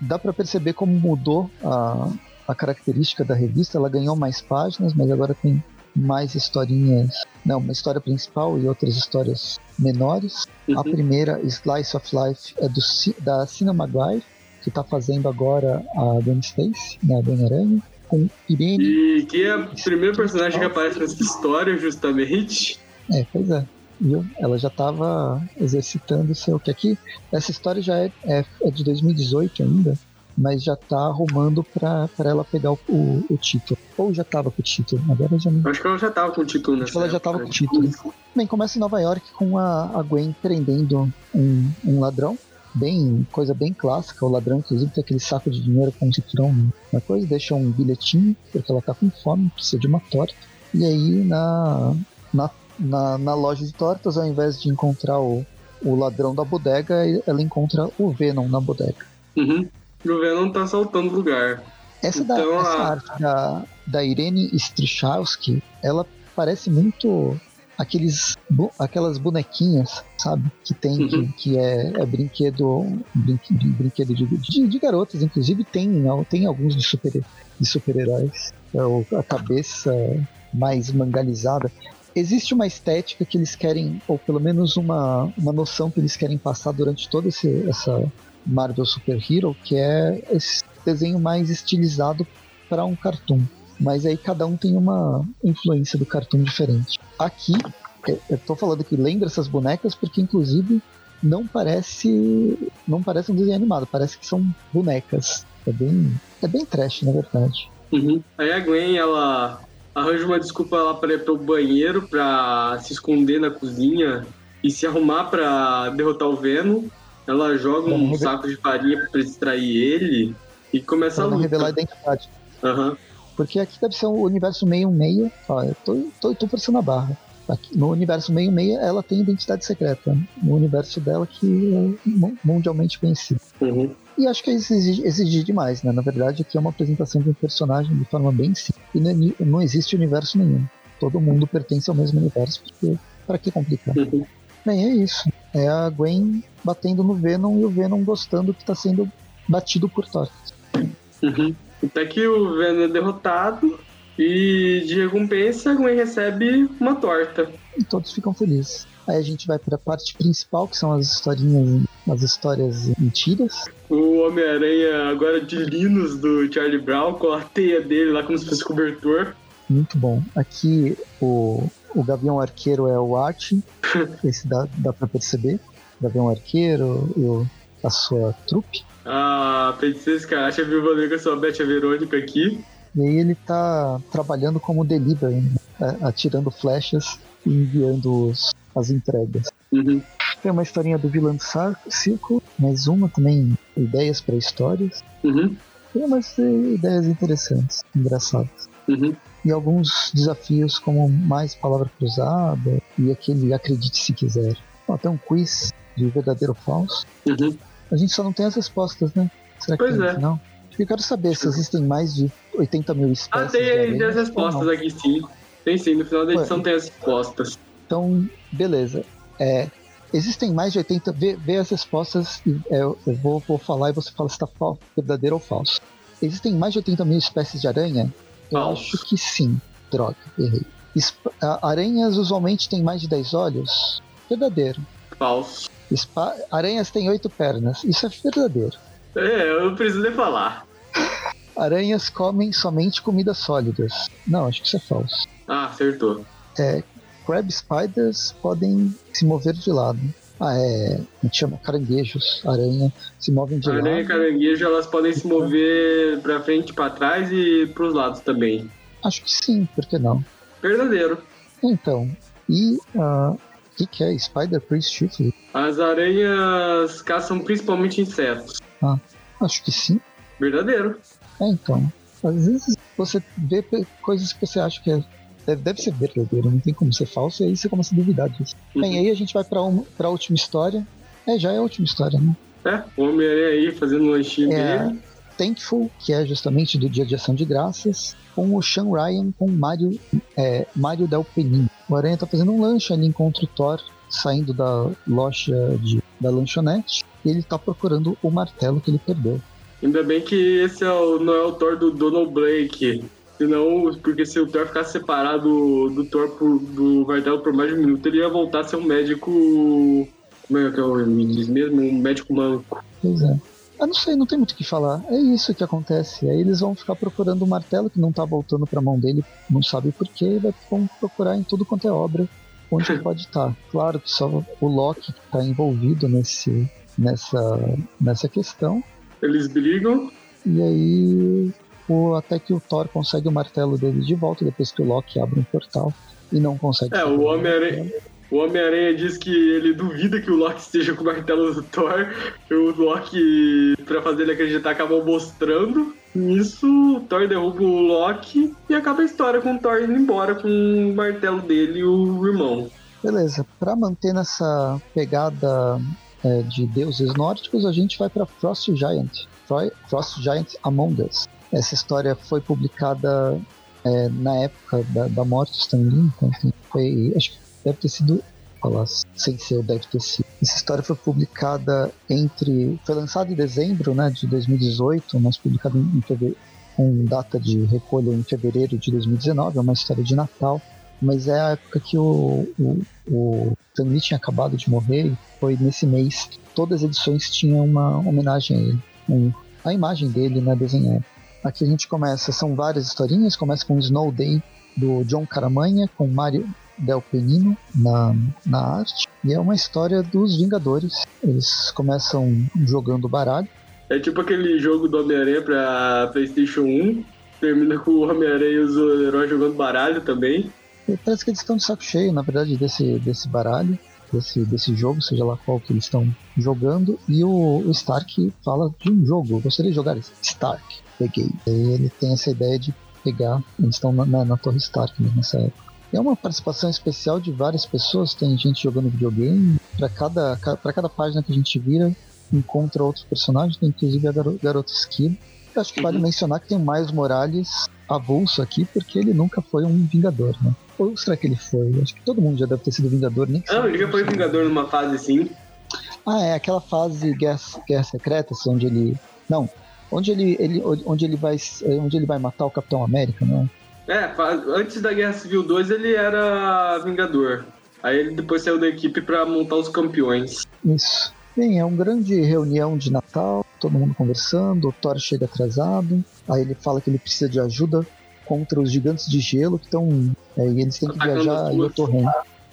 Dá pra perceber como mudou a, a característica da revista. Ela ganhou mais páginas, mas agora tem mais historinhas. Não, uma história principal e outras histórias menores. A Uhum. primeira, Slice of Life, é do, da Cina Maguire, que tá fazendo agora a Gwen Stacy, né, a Aranha, com Irene. E que é o primeiro personagem que aparece nessa história, justamente. É, pois é. Viu? Ela já estava exercitando o seu. Que aqui, essa história já é, é, é de 2018 ainda, mas já tá arrumando pra, pra ela pegar o, o, o título. Ou já tava com o título, agora já não. Acho que ela já tava com o título nessa Acho que ela já tava época. com o título. Bem, começa em Nova York com a, a Gwen prendendo um, um ladrão. Bem, coisa bem clássica. O ladrão, inclusive, tem aquele saco de dinheiro com um cifrão na coisa, deixa um bilhetinho, porque ela tá com fome, precisa de uma torta. E aí, na, na, na, na loja de tortas, ao invés de encontrar o, o ladrão da bodega, ela encontra o Venom na bodega. Uhum. O Venom tá saltando lugar. Essa, da, Então, essa a- arte da, da Irene Strichowski, ela parece muito aqueles aquelas bonequinhas, sabe? Que tem, uhum. que, que é, é, brinquedo brinquedo, brinquedo de, de, de, garotas, inclusive tem, tem alguns de super de super-heróis. É a cabeça mais mangalizada. Existe uma estética que eles querem, ou pelo menos uma, uma noção que eles querem passar durante toda esse, essa Marvel Super Hero, que é esse desenho mais estilizado para um cartoon. Mas aí cada um tem uma influência do cartoon diferente. Aqui, eu tô falando que lembra essas bonecas porque inclusive não parece não parece um desenho animado, parece que são bonecas. É bem é bem trash, na verdade. Uhum. Aí a Gwen, ela arranja uma desculpa lá para ir pro banheiro para se esconder na cozinha e se arrumar para derrotar o Venom. Ela joga um saco de farinha para distrair ele e começa a luta. revelar a identidade. Uhum. Porque aqui deve ser um universo meio-meia. Ó, eu tô, tô, tô forçando a barra. Aqui, no universo meio-meia, ela tem identidade secreta. No universo dela, que é mundialmente conhecido. Uhum. E acho que é exigir, exigir demais, né? Na verdade, aqui é uma apresentação de um personagem de forma bem simples. E não, é não existe universo nenhum. Todo mundo pertence ao mesmo universo, porque para que complicar? Uhum. Bem, é isso. É a Gwen batendo no Venom e o Venom gostando que está sendo batido por Thor. Uhum. Até que o Venom é derrotado e de recompensa a Gwen recebe uma torta. E todos ficam felizes. Aí a gente vai para a parte principal, que são as historinhas, as histórias mentiras. O Homem-Aranha agora de Linus do Charlie Brown, com a teia dele lá como se fosse cobertor. Muito bom. Aqui o, o Gavião Arqueiro é o Art, esse dá, dá para perceber. Gavião Arqueiro e o, a sua trupe. A Princesa Escarlate, a Viúva Negra, sua Beth Verônica aqui. E aí ele tá trabalhando como delivery, né? atirando flechas e enviando os, as entregas. Uhum. Tem uma historinha do Vilã Circle, mais uma também, ideias para histórias. Uhum. Tem umas ideias interessantes, engraçadas. Uhum. E alguns desafios como mais palavra cruzada e aquele acredite se quiser. Ó, tem um quiz de verdadeiro ou falso. Uhum. A gente só não tem as respostas, né? Será que pois tem é. Não. Eu quero saber se existem mais de 80 mil espécies. Ah, tem, tem as respostas aqui sim. Tem sim, no final da edição Ué. tem as respostas. Então, beleza. É, existem mais de 80. Vê, vê as respostas e é, eu vou, vou falar e você fala se está verdadeiro ou falso. Existem mais de 80 mil espécies de aranha? Eu falso. acho que sim. Droga, errei. Esp aranhas usualmente têm mais de 10 olhos? Verdadeiro. Falso. Espa aranhas têm 8 pernas. Isso é verdadeiro. É, eu nem falar. Aranhas comem somente comidas sólidas. Não, acho que isso é falso. Ah, acertou. É, crab spiders podem se mover de lado. Ah, é. A gente chama caranguejos. Aranha se movem de Aranha lado. Aranha e caranguejo elas podem se mover pra frente, pra trás e pros lados também. Acho que sim, por que não? Verdadeiro. Então, e o que, que é Spider Priest Chifre? As aranhas caçam principalmente insetos. Ah, acho que sim. Verdadeiro. É, então. Às vezes você vê coisas que você acha que é, deve, deve ser verdadeiro, não tem como ser falso, e aí você começa a duvidar disso. Uhum. Bem, aí a gente vai pra, um, pra última história. É, já é a última história, né? É, o Homem-Aranha aí fazendo um lanchinho É, dele. Thankful, que é justamente do Dia de Ação de Graças, com o Sean Ryan com o Mario, é, Mario Del Penin. O Aranha tá fazendo um lanche ali, encontra o Thor saindo da loja de, da lanchonete e ele tá procurando o martelo que ele perdeu. Ainda bem que esse é o, não é o Thor do Donald Blake. Senão, porque se o Thor ficasse separado do, Thor por, do martelo por mais de um minuto, ele ia voltar a ser um médico. Como é que eu me diz mesmo? Um médico manco. Pois é. Eu não sei, não tem muito o que falar. É isso que acontece. Aí eles vão ficar procurando o martelo que não tá voltando pra mão dele, não sabe porquê, e vão procurar em tudo quanto é obra onde ele pode estar. Claro que só o Loki que tá envolvido nesse, nessa, nessa questão. Eles brigam. E aí, o, até que o Thor consegue o martelo dele de volta, depois que o Loki abre um portal e não consegue. É, o Homem-Aranha. O Homem-Aranha diz que ele duvida que o Loki esteja com o martelo do Thor. O Loki, pra fazer ele acreditar, acabou mostrando. Nisso, o Thor derruba o Loki e acaba a história com o Thor indo embora com o martelo dele e o irmão. Beleza, pra manter nessa pegada é, de deuses nórdicos, a gente vai pra Frost Giant. Fro- Frost Giant Among Us. Essa história foi publicada é, na época da, da morte do Stan Lee, então, foi, acho que deve ter sido, falar sem ser, deve ter sido. Essa história foi publicada entre, foi lançada em dezembro, né, de 2018, mas publicada em, fevereiro, com data de recolha em fevereiro de 2019, é uma história de Natal, mas é a época que o, o, o Stan Lee tinha acabado de morrer, foi nesse mês, todas as edições tinham uma homenagem a ele, um, a imagem dele né, desenhada. Aqui a gente começa, são várias historinhas, começa com Snow Day do John Caramanha, com Mario Del Penino na, na arte, e é uma história dos Vingadores. Eles começam jogando baralho. É tipo aquele jogo do Homem-Aranha pra PlayStation 1, termina com o Homem-Aranha e os heróis jogando baralho também. E parece que eles estão de saco cheio, na verdade, desse, desse baralho, desse, desse jogo, seja lá qual que eles estão jogando. E o, o Stark fala de um jogo, eu gostaria de jogar Stark, peguei. E ele tem essa ideia de pegar, eles estão na, na, na Torre Stark né, nessa época. É uma participação especial de várias pessoas, tem gente jogando videogame, para cada, pra cada página que a gente vira, encontra outros personagens, tem inclusive a garo, Garota Esquilo. Acho que vale mencionar que tem Miles Morales avulso aqui, porque ele nunca foi um Vingador, né? Ou será que ele foi? Acho que todo mundo já deve ter sido Vingador, nem Não, ele já foi Vingador numa fase sim. Ah, é aquela fase Guerra, Guerra Secretas, onde ele. Não, onde ele, ele, onde ele vai onde ele vai matar o Capitão América, não é? Antes da Guerra Civil 2 ele era Vingador. Aí ele depois saiu da equipe para montar os campeões. Isso. Bem, é uma grande reunião de Natal, todo mundo conversando, o Thor chega atrasado, aí ele fala que ele precisa de ajuda contra os gigantes de gelo que estão. É, e eles têm que viajar em Otorren.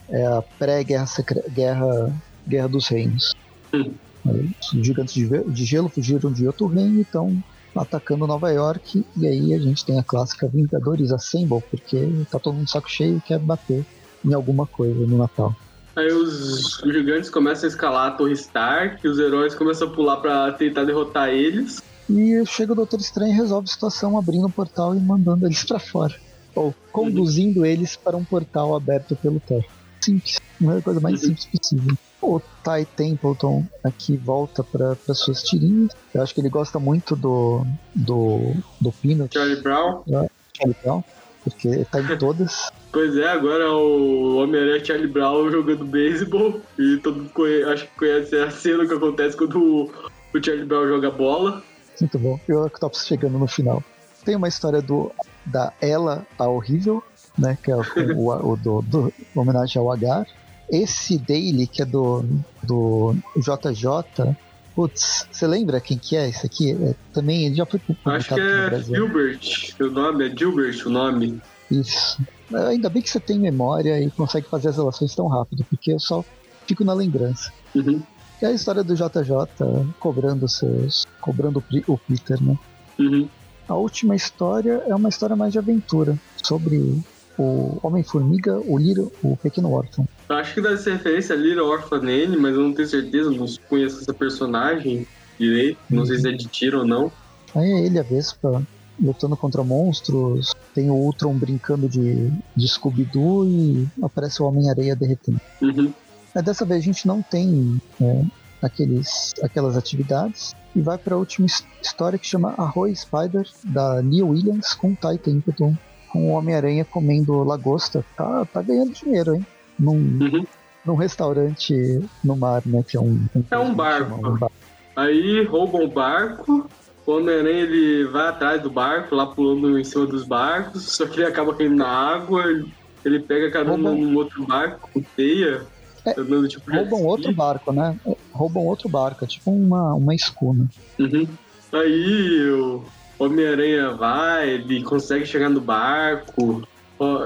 É a pré-guerra guerra, guerra dos Reinos. Hum. Os gigantes de, de gelo fugiram de Otorren e estão atacando Nova York. E aí a gente tem a clássica Vingadores Assemble, porque tá todo mundo saco cheio e quer bater em alguma coisa no Natal. Aí os gigantes começam a escalar a Torre Stark, os heróis começam a pular para tentar derrotar eles. E chega o Doutor Estranho e resolve a situação abrindo o portal e mandando eles para fora. Ou conduzindo uhum. eles para um portal aberto pelo Thor. Simples. Não é a coisa mais uhum. simples possível. O Ty Templeton aqui volta para suas tirinhas. Eu acho que ele gosta muito do do, do Peanut. Charlie Brown. É, Charlie Brown. Porque tá em todas. Pois é, agora o Homem-Aranha Charlie Brown jogando beisebol. E todo mundo conhece, acho que conhece a cena que acontece quando o, o Charlie Brown joga bola. Muito bom. E o Octopus chegando no final. Tem uma história do da Ela a Horrível, né? Que é o, o, o do, do, homenagem ao Agar. Esse Daily, que é do, do JJ, Putz, você lembra quem que é esse aqui? É, também ele já foi publicado Acho que é Gilbert, o nome é Gilbert o nome. Isso. Ainda bem que você tem memória e consegue fazer as relações tão rápido, porque eu só fico na lembrança. Uhum. É a história do JJ cobrando seus. cobrando o Peter, né? Uhum. A última história é uma história mais de aventura, sobre o Homem-Formiga, o Little, o Pequeno Órfão. Acho que deve ser referência a Little Orphan nele, mas eu não tenho certeza, não conheço essa personagem direito, não sei se é de tiro ou não. Aí é ele, a Vespa, lutando contra monstros, tem o Ultron brincando de, de Scooby-Doo e aparece o Homem-Areia derretendo. Uhum. Mas dessa vez a gente não tem é, aqueles, aquelas atividades e vai para a última história que chama Arroz Spider, da Lee Williams com Ty Templeton, com o Homem-Aranha comendo lagosta. Tá, tá ganhando dinheiro, hein? Num, uhum. num restaurante no mar, né? Que é um, um é um barco. um barco. Aí roubam o barco, o Homem-Aranha ele vai atrás do barco, lá pulando em cima dos barcos, só que ele acaba caindo na água, ele pega carona roubam... num outro barco com teia. É, tipo roubam outro barco, né? Roubam outro barco, é tipo uma, uma escuna. Uhum. Aí o Homem-Aranha vai, ele consegue chegar no barco,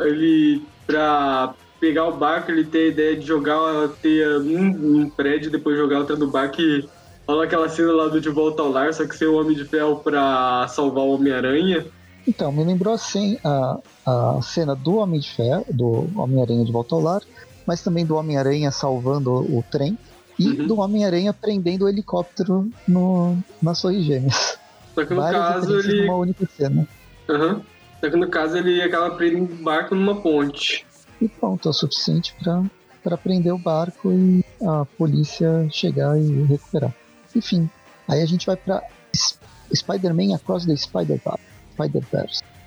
ele pra pegar o barco, ele tem a ideia de jogar a teia num, num prédio, depois jogar outra no barco e Fala aquela cena lá do De Volta ao Lar, só que sem o Homem de Ferro pra salvar o Homem-Aranha. Então, me lembrou assim a, a cena do Homem de Ferro, do Homem-Aranha de Volta ao Lar, mas também do Homem-Aranha salvando o, trem e uhum. do Homem-Aranha prendendo o helicóptero no, nas Torres Gêmeas. Só que no Várias caso ele. Numa única cena. Uhum. Só que no caso ele acaba prendendo o barco numa ponte. E pronto, é o suficiente para prender o barco e a polícia chegar e recuperar. Enfim, aí a gente vai para Spider-Man Across the Spider-Verse. Spider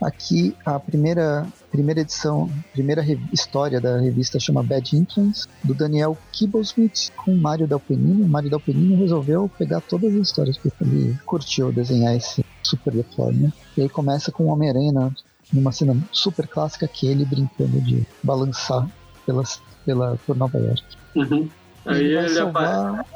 Aqui a primeira, primeira edição, primeira história da revista chama Bad Influence, do Daniel Kibblesmith com Mário Dalpenino. Mário Dalpenino resolveu pegar todas as histórias porque ele curtiu desenhar esse super deforme. E aí começa com o Homem-Aranha numa cena super clássica que é ele brincando de balançar pelas, pela, por Nova York. Uhum. Aí Ele vai, ele salvar,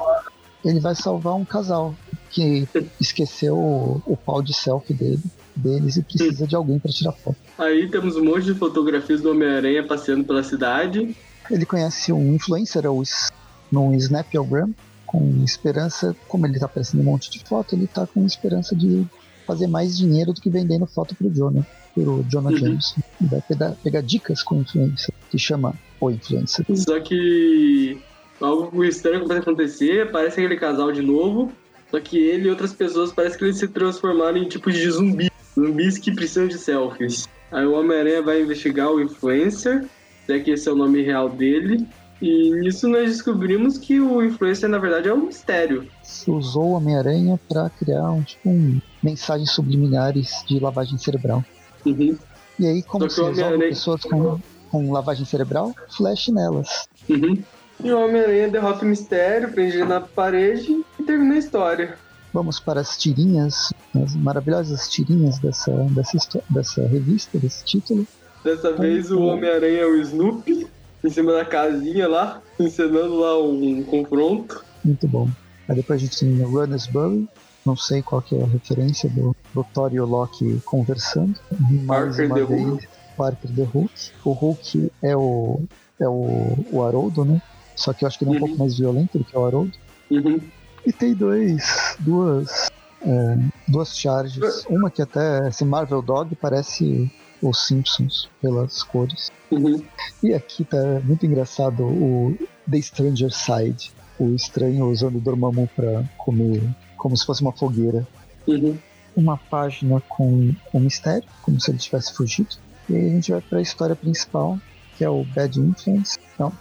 ele vai salvar um casal que esqueceu o, o pau de selfie dele, deles e precisa de alguém para tirar foto. Aí temos um monte de fotografias do Homem-Aranha passeando pela cidade. Ele conhece um influencer o S- no Snapgram com esperança, como ele tá aparecendo um monte de foto, ele tá com esperança de fazer mais dinheiro do que vendendo foto pro Jonah, pro Jonah Uhum. James. Ele vai pegar, pegar dicas com o influencer, que chama o influencer. Só que algo estranho começa a acontecer, aparece aquele casal de novo. Só que ele e outras pessoas parece que eles se transformaram em tipos de zumbi. Zumbis que precisam de selfies. Aí o Homem-Aranha vai investigar o influencer, se é que esse é o nome real dele. E nisso nós descobrimos que o influencer na verdade é um mistério. Usou o Homem-Aranha para criar um, tipo, um mensagens subliminares de lavagem cerebral. Uhum. E aí, como se resolve pessoas com, com lavagem cerebral? Flash nelas. Uhum. E o Homem-Aranha derrota o mistério, prende na parede e termina a história. Vamos para as tirinhas, as maravilhosas tirinhas dessa, dessa, dessa revista, desse título. Dessa vez o Homem-Aranha é o Snoopy, em cima da casinha lá, encenando lá um confronto. Muito bom. Aí depois a gente tem o Runnersbury, não sei qual que é a referência do, do Thor e o Loki conversando. Mais Parker the vez, Hulk. Parker the Hulk. O Hulk é o, é o, o Haroldo, né? Só que eu acho que ele é um Uhum. pouco mais violento do que o Haroldo. Uhum. E tem dois, duas, é, duas charges. Uma que até esse Marvel Dog parece os Simpsons pelas cores. Uhum. E aqui tá muito engraçado o The Stranger Side, o estranho usando o Dormammu pra comer como se fosse uma fogueira. Uhum. Uma página com um mistério, como se ele tivesse fugido. E aí a gente vai pra história principal, que é o Bad Influence. Não,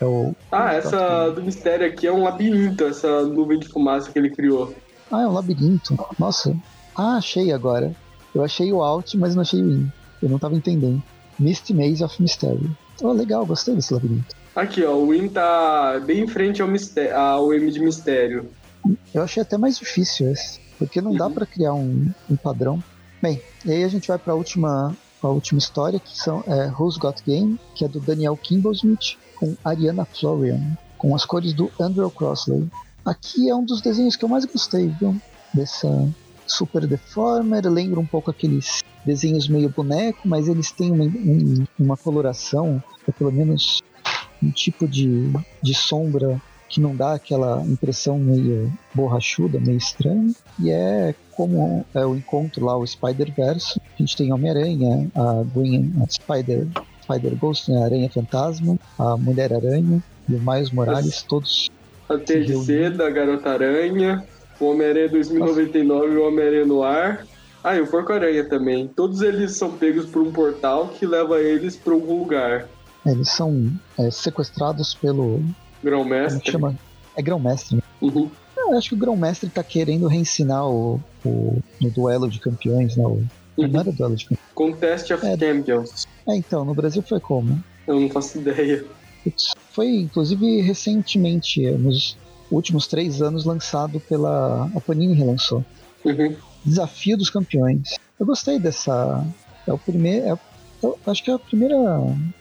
é o. Ah, essa do mistério aqui é um labirinto, essa nuvem de fumaça que ele criou. Ah, é um labirinto. Nossa. Ah, achei agora. Eu achei o Alt, mas não achei o In. Eu não tava entendendo. Misty Maze of Mystery. Oh, legal, gostei desse labirinto. Aqui, ó, o Win tá bem em frente ao, mistério, ao M de mistério. Eu achei até mais difícil esse, porque não dá Uhum. pra criar um, um padrão. Bem, e aí a gente vai pra última, pra última história, que são é, Who's Got Game, que é do Daniel Kimblesmith, com Ariana Florian, com as cores do Andrew Crossley. Aqui é um dos desenhos que eu mais gostei, viu? Dessa Super Deformer, lembra um pouco aqueles desenhos meio boneco, mas eles têm uma, um- uma coloração, ou pelo menos um tipo de, de sombra que não dá aquela impressão meio borrachuda, meio estranha. E é como é o encontro lá, o Spider-Verse. A gente tem Homem-Aranha, a Gwen, a Spider, Spider-Ghost, né, Aranha Fantasma, a Mulher-Aranha e o Miles Morales, todos A Teia de Deu- Seda, a Garota-Aranha, o Homem-Aranha 2099 e o Homem-Aranha no ar. Ah, e o Porco-Aranha também. Todos eles são pegos por um portal que leva eles para algum lugar. eles são é, sequestrados pelo. Grão-Mestre. chama? É Grão-Mestre. né? Uhum. Eu acho que o Grão-Mestre tá querendo reensinar o, o, no duelo de campeões, né? O, Uhum. Não era duelo de campeões. Contest of É. Champions. É, então, no Brasil foi como? Eu não faço ideia. Foi, inclusive, recentemente, nos últimos três anos, lançado pela. A Panini relançou. Uhum. Desafio dos Campeões. Eu gostei dessa. É o primeiro. É, eu acho que é a primeira.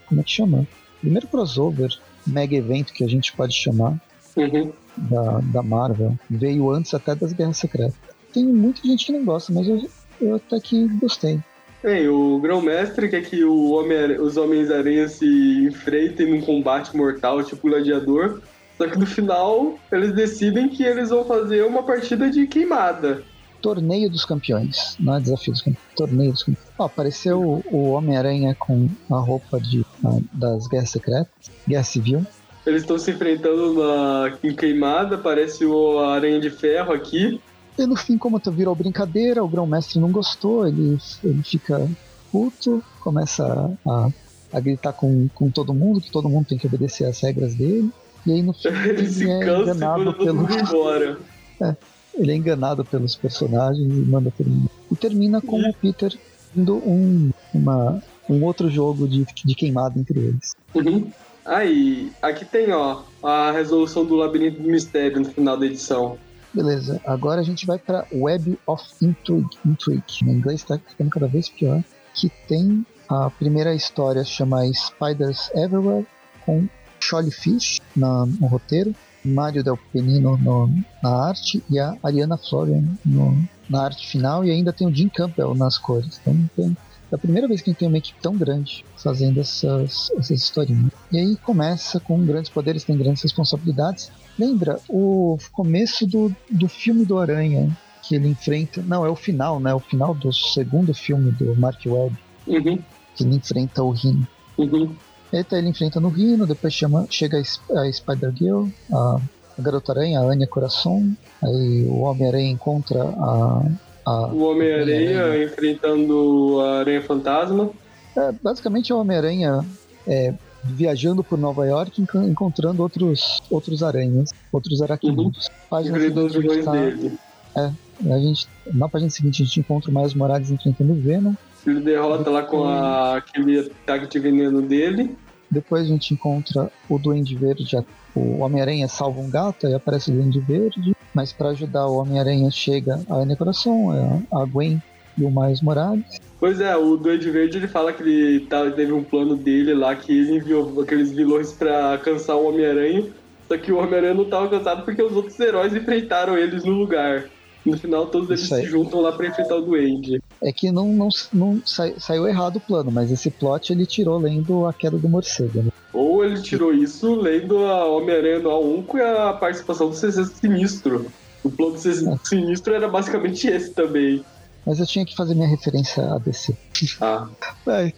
Como é que chama? Primeiro crossover, mega evento que a gente pode chamar Uhum. da, da Marvel. Veio antes até das Guerras Secretas. Tem muita gente que não gosta, mas eu, eu até que gostei. Bem, o Grão-Mestre quer que o Homem os Homens-Aranha se enfrentem num combate mortal, tipo gladiador. Só que no final, eles decidem que eles vão fazer uma partida de queimada. Torneio dos Campeões, não é desafio dos campeões, torneio dos campeões. Ó, apareceu o, Homem-Aranha com a roupa de, a- das Guerras Secretas, Guerra Civil. Eles estão se enfrentando na, em queimada, aparece o Aranha de Ferro aqui. E no fim, como tu virou brincadeira, o Grão-Mestre não gostou, ele, ele fica puto, começa a, a gritar com, com todo mundo, que todo mundo tem que obedecer às regras dele. E aí no fim Ele ele é enganado pelo, embora. ele é enganado pelos personagens e manda todo mundo. E termina com o Peter indo um, uma, um outro jogo de, de queimada entre eles. Uhum. Aí, aqui tem, ó, a resolução do labirinto do mistério no final da edição. Beleza, agora a gente vai para Web of Intrigue. Intrigue. No inglês está ficando cada vez pior. Que tem a primeira história chama Spiders Everywhere, com Charlie Fish na, no roteiro, Mário Del Penino no, na arte e a Ariana Florian no, na arte final, e ainda tem o Jim Campbell nas cores. Então tem, é a primeira vez que a gente tem uma equipe tão grande fazendo essas, essas historinhas. E aí começa com grandes poderes, tem grandes responsabilidades. Lembra o começo do, do filme do Aranha, que ele enfrenta. Não, é o final, né? O final do segundo filme do Mark Webb. Uhum. Que ele enfrenta o Rino. Uhum. Eita, ele enfrenta no Rino, depois chama, chega a Spider-Girl, a, a Garota-Aranha, a Anya Coração, aí o Homem-Aranha encontra a... a o Homem-Aranha enfrentando a Aranha Fantasma. É, basicamente é o Homem-Aranha é, viajando por Nova York encontrando outros, outros aranhas, outros aracnídeos. Uhum. Página seguinte, tá, dele. É, a gente, na página seguinte a gente encontra o Miles Morales enfrentando o Venom, ele derrota lá com a, aquele ataque de veneno dele. Depois a gente encontra o Duende Verde, o Homem-Aranha salva um gato e aparece o Duende Verde. Mas para ajudar o Homem-Aranha chega a Ana Coração, é a Gwen e o Miles Morales. Pois é, o Duende Verde ele fala que ele tá, teve um plano dele lá que ele enviou aqueles vilões para cansar o Homem-Aranha. Só que o Homem-Aranha não tava cansado porque os outros heróis enfrentaram eles no lugar. No final, todos eles se juntam lá pra enfrentar o Duende. É que não, não, não saiu errado o plano, mas esse plot ele tirou lendo a queda do morcego. Né? Ou ele tirou isso lendo a Homem-Aranha no A1 e a participação do CC Sinistro. O plano do CC é. Sinistro era basicamente esse também. Mas eu tinha que fazer minha referência a DC. Ah. É,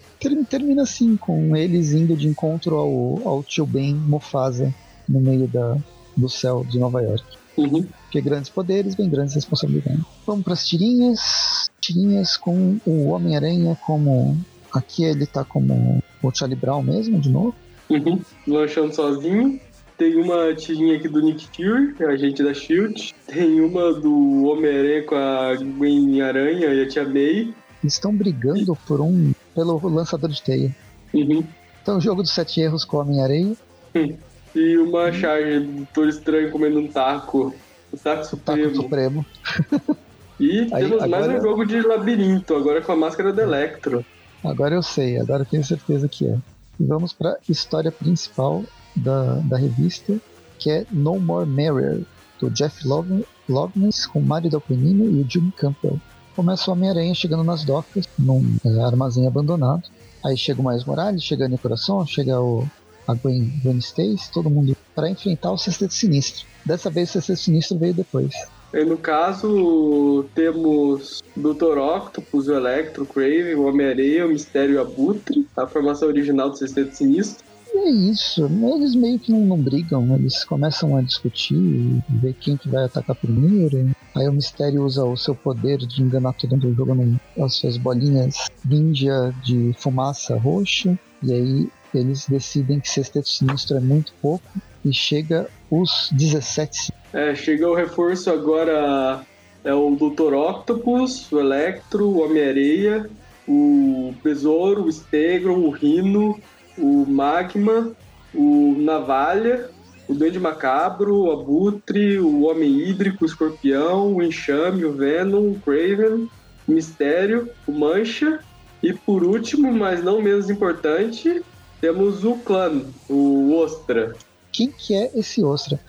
termina assim, com eles indo de encontro ao, ao tio Ben Mofasa no meio da, do céu de Nova York. Uhum. Porque grandes poderes vêm grandes responsabilidades. Vamos para as tirinhas. Tirinhas com o Homem-Aranha como. Aqui ele tá como o Charlie Brown mesmo, de novo. Uhum. Lanchando sozinho. Tem uma tirinha aqui do Nick Fury, agente da Shield. Tem uma do Homem-Aranha com a Gwen Aranha e a Tia May. Estão brigando por um. pelo lançador de teia. Uhum. Então, o jogo dos sete erros com o Homem-Aranha. Uhum. E uma charge do Doutor Estranho comendo um taco. O taco supremo. Supremo. E Aí, temos mais um jogo de labirinto, agora com a máscara do Electro. Agora eu sei, agora eu tenho certeza que é. E vamos para a história principal da, da revista, que é No More Merrier, do Jeff Loveness com Mario Del Penino e o Jim Campbell. Começa o Homem-Aranha chegando nas docas, num é, armazém abandonado. Aí chega o Miles Morales, chega a Annie Coração, chega o, a Gwen, Gwen Stacy, todo mundo para enfrentar o Sexteto Sinistro. Dessa vez o Sexteto Sinistro veio depois. E no caso, temos Dr. Octopus, o Electro, o Craven, o Homem-Areia, o Mistério e o Abutre, a formação original do Sexteto Sinistro. E é isso, eles meio que não, não, brigam, eles começam a discutir, ver quem que vai atacar primeiro. Aí o Mistério usa o seu poder de enganar todo mundo jogando as suas bolinhas ninja de fumaça roxa. E aí eles decidem que Sexteto Sinistro é muito pouco e chega os 17. É, chega o reforço agora é o Dr. Octopus, o Electro, o Homem-Areia, o Besouro, o Stegron, o Rino, o Magma, o Navalha, o Duende Macabro, o Abutre, o Homem Hídrico, o Escorpião, o Enxame, o Venom, o Craven, o Mistério, o Mancha e por último, mas não menos importante, temos o Clã, o Ostra. Quem que é esse Ostra?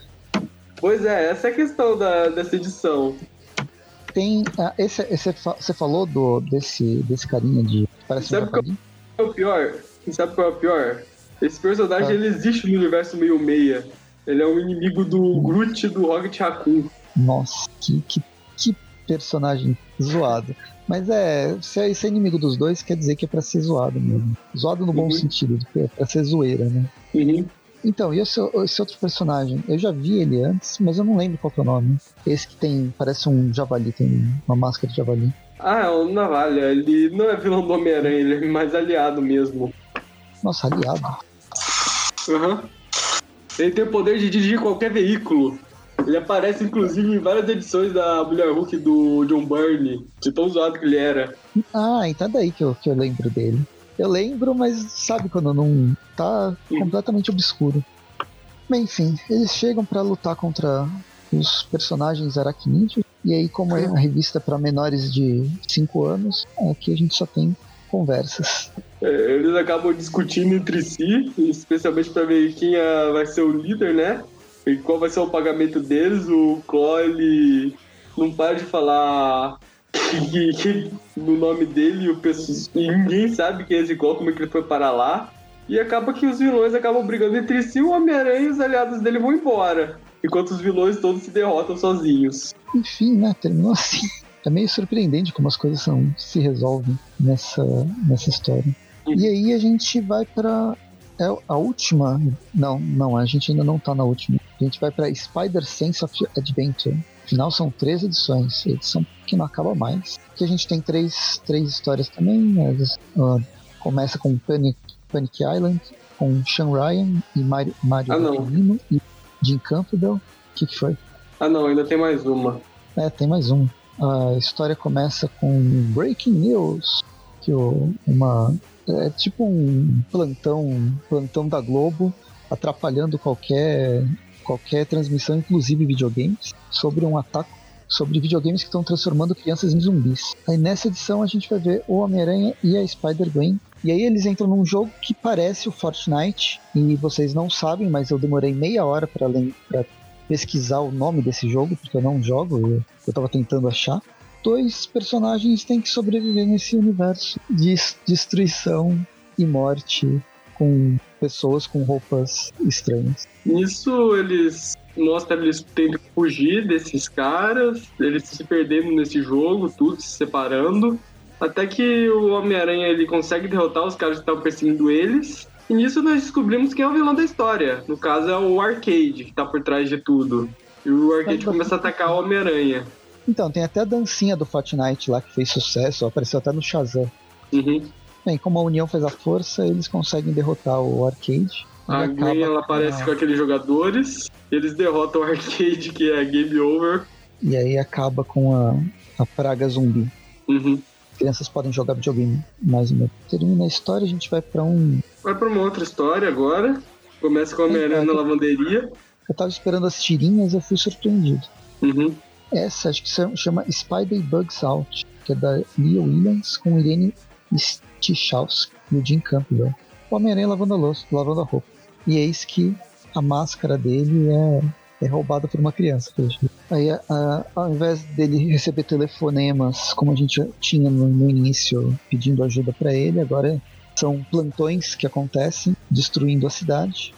Pois é, essa é a questão da, dessa edição. Tem. Ah, esse, esse, você falou do, desse, desse carinha de. Parece sabe um qual é o pior? Sabe qual é o pior? Esse personagem ah. ele existe no universo meio meia. Ele é um inimigo do. Groot do Rocket Raccoon. Nossa, que, que personagem zoado. Mas é, se é, se é inimigo dos dois, quer dizer que é pra ser zoado mesmo. Zoado no bom uhum. sentido, é pra ser zoeira, né? Uhum. Então, e esse, esse, outro personagem? Eu já vi ele antes, mas eu não lembro qual é o nome. Esse que tem, parece um javali, tem uma máscara de javali. Ah, é o Navalha. Ele não é vilão do Homem-Aranha, ele é mais aliado mesmo. Nossa, aliado? Aham. Uhum. Ele tem o poder de dirigir qualquer veículo. Ele aparece, inclusive, em várias edições da Mulher Hulk do John Byrne, de tão zoado que ele era. Ah, então é daí que eu, que eu lembro dele. Eu lembro, mas sabe quando não tá completamente obscuro. Bem, enfim, eles chegam para lutar contra os personagens aracnídeos. E aí, como é uma revista para menores de 5 anos, aqui a gente só tem conversas. É, eles acabam discutindo entre si, especialmente para ver quem é, vai ser o líder, né? E qual vai ser o pagamento deles. O Chloe, ele não para de falar que, que, no nome dele o pessoal, ninguém sabe quem é esse Chloe, como é que ele foi parar lá. E acaba que os vilões acabam brigando entre si, o Homem-Aranha e os aliados dele vão embora. Enquanto os vilões todos se derrotam sozinhos. Enfim, né? Terminou assim. É meio surpreendente como as coisas são, se resolvem nessa, nessa história. Uhum. E aí a gente vai para é a última. Não, não, a gente ainda não tá na última. A gente vai para Spider Sense of Adventure. Afinal, são três edições. Edição que não acaba mais. Que a gente tem três, três histórias também. Né? Uh, começa com Panic, Panic Island, com Sean Ryan e Mario, Mario ah, e Jim Campbell. O que, que foi? Ah, não, ainda tem mais uma. É, tem mais uma. A história começa com Breaking News, que uma é tipo um plantão, plantão da Globo atrapalhando qualquer qualquer transmissão, inclusive videogames, sobre um ataque sobre videogames que estão transformando crianças em zumbis. Aí nessa edição a gente vai ver o Homem-Aranha e a Spider-Gwen. E aí eles entram num jogo que parece o Fortnite, e vocês não sabem, mas eu demorei meia hora para pesquisar o nome desse jogo, porque eu não jogo, eu, eu tava tentando achar dois personagens têm que sobreviver nesse universo de destruição e morte com pessoas com roupas estranhas. Nisso eles mostram eles tendo que fugir desses caras, eles se perdendo nesse jogo, tudo se separando, até que o Homem-Aranha ele consegue derrotar os caras que estavam perseguindo eles. E nisso nós descobrimos quem é o vilão da história. No caso é o Arcade, que está por trás de tudo. E o Arcade começa a atacar o Homem-Aranha. Então, tem até a dancinha do Fortnite lá que fez sucesso, apareceu até no Shazam. Uhum. Bem, como a União fez a força, eles conseguem derrotar o Arcade. A Gwen, ela aparece com, a... com aqueles jogadores, eles derrotam o Arcade, que é Game Over. E aí acaba com a, a praga zumbi. Uhum. As crianças podem jogar videogame mais uma. Termina a história, a gente vai para um. Vai para uma outra história agora. Começa com a Homem-Aranha na lavanderia. Eu tava esperando as tirinhas e eu fui surpreendido. Uhum. Essa acho que chama Spider Bugs Out, que é da Leah Williams com Irene Stichowski e o Jim Campbell. O Homem-Aranha lavando a louça, lavando a roupa. E eis que a máscara dele é, é roubada por uma criança. Aí, a, a, ao invés dele receber telefonemas, como a gente tinha no, no início, pedindo ajuda para ele, agora são plantões que acontecem, destruindo a cidade.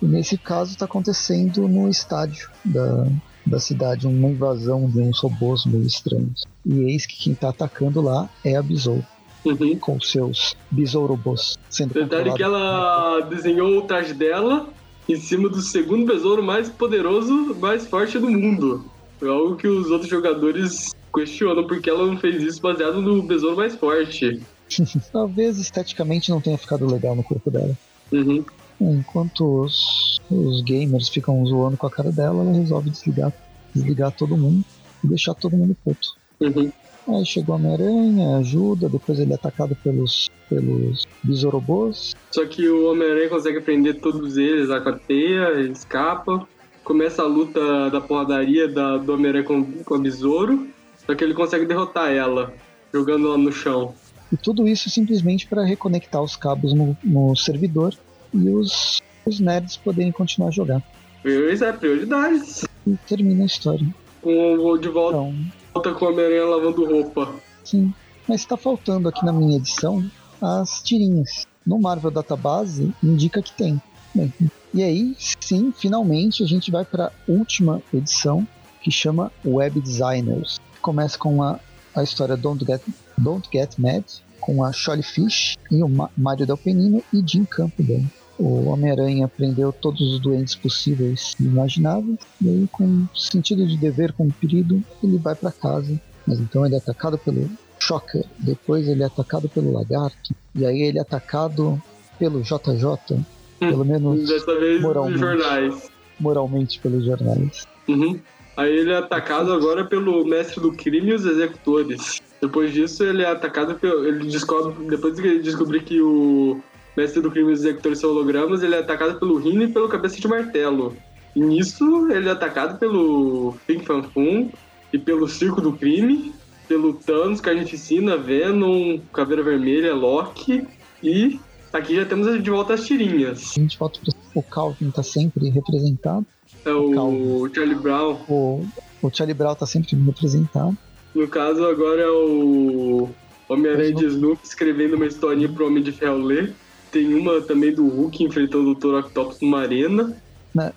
E nesse caso está acontecendo no estádio da, da cidade uma invasão de uns robôs meio estranhos. E eis que quem tá atacando lá é a Besouro. Uhum. Com seus besourobos sendo Detalhe que ela desenhou o traje dela em cima do segundo besouro mais poderoso, mais forte do mundo. É algo que os outros jogadores questionam porque ela não fez isso baseado no besouro mais forte. Talvez esteticamente não tenha ficado legal no corpo dela. Uhum. Enquanto os, os gamers ficam zoando com a cara dela, ela resolve desligar, desligar todo mundo e deixar todo mundo puto. Uhum. Aí chegou Homem-Aranha, ajuda, depois ele é atacado pelos, pelos bisorobôs. Só que o Homem-Aranha consegue prender todos eles a teia, escapa. Começa a luta da porradaria da, do Homem-Aranha com, com a Besouro. Só que ele consegue derrotar ela, jogando ela no chão. E tudo isso simplesmente para reconectar os cabos no, no servidor e os, os nerds poderem continuar a jogar. Pois é, prioridades. E termina a história. Com o de volta, então, volta com a Homem-Aranha lavando roupa. Sim, mas está faltando aqui na minha edição as tirinhas. No Marvel Database indica que tem. Bem, e aí, sim, finalmente a gente vai para a última edição que chama Web Designers. Começa com a, a história Don't Get, Don't Get Mad, com a Sholly Fish e o Mario Del Penino e Jim Campbell o Homem-Aranha prendeu todos os doentes possíveis e imagináveis, e aí, com sentido de dever cumprido, ele vai para casa. Mas então ele é atacado pelo Shocker, depois ele é atacado pelo Lagarto, e aí ele é atacado pelo JJ, pelo menos Dessa vez moralmente, jornais. moralmente pelos jornais. Uhum. Aí ele é atacado agora pelo mestre do crime e os executores. Depois disso, ele é atacado pelo. Ele descobre. Depois que ele descobrir que o mestre do crime e os executores hologramas, ele é atacado pelo Rino e pelo cabeça de martelo. E nisso, ele é atacado pelo Fin Fan Fum e pelo Circo do Crime, pelo Thanos, Carnificina, Venom, Caveira Vermelha, Loki e aqui já temos de volta as tirinhas. A gente volta. O Calvin tá sempre representado. É o, o Charlie Brown. O, o Charlie Brown tá sempre representado. No caso, agora é o Homem-Aranha de Snoopy escrevendo uma historinha pro Homem de Ferro ler. Tem uma também do Hulk enfrentando o Dr. Octopus numa arena.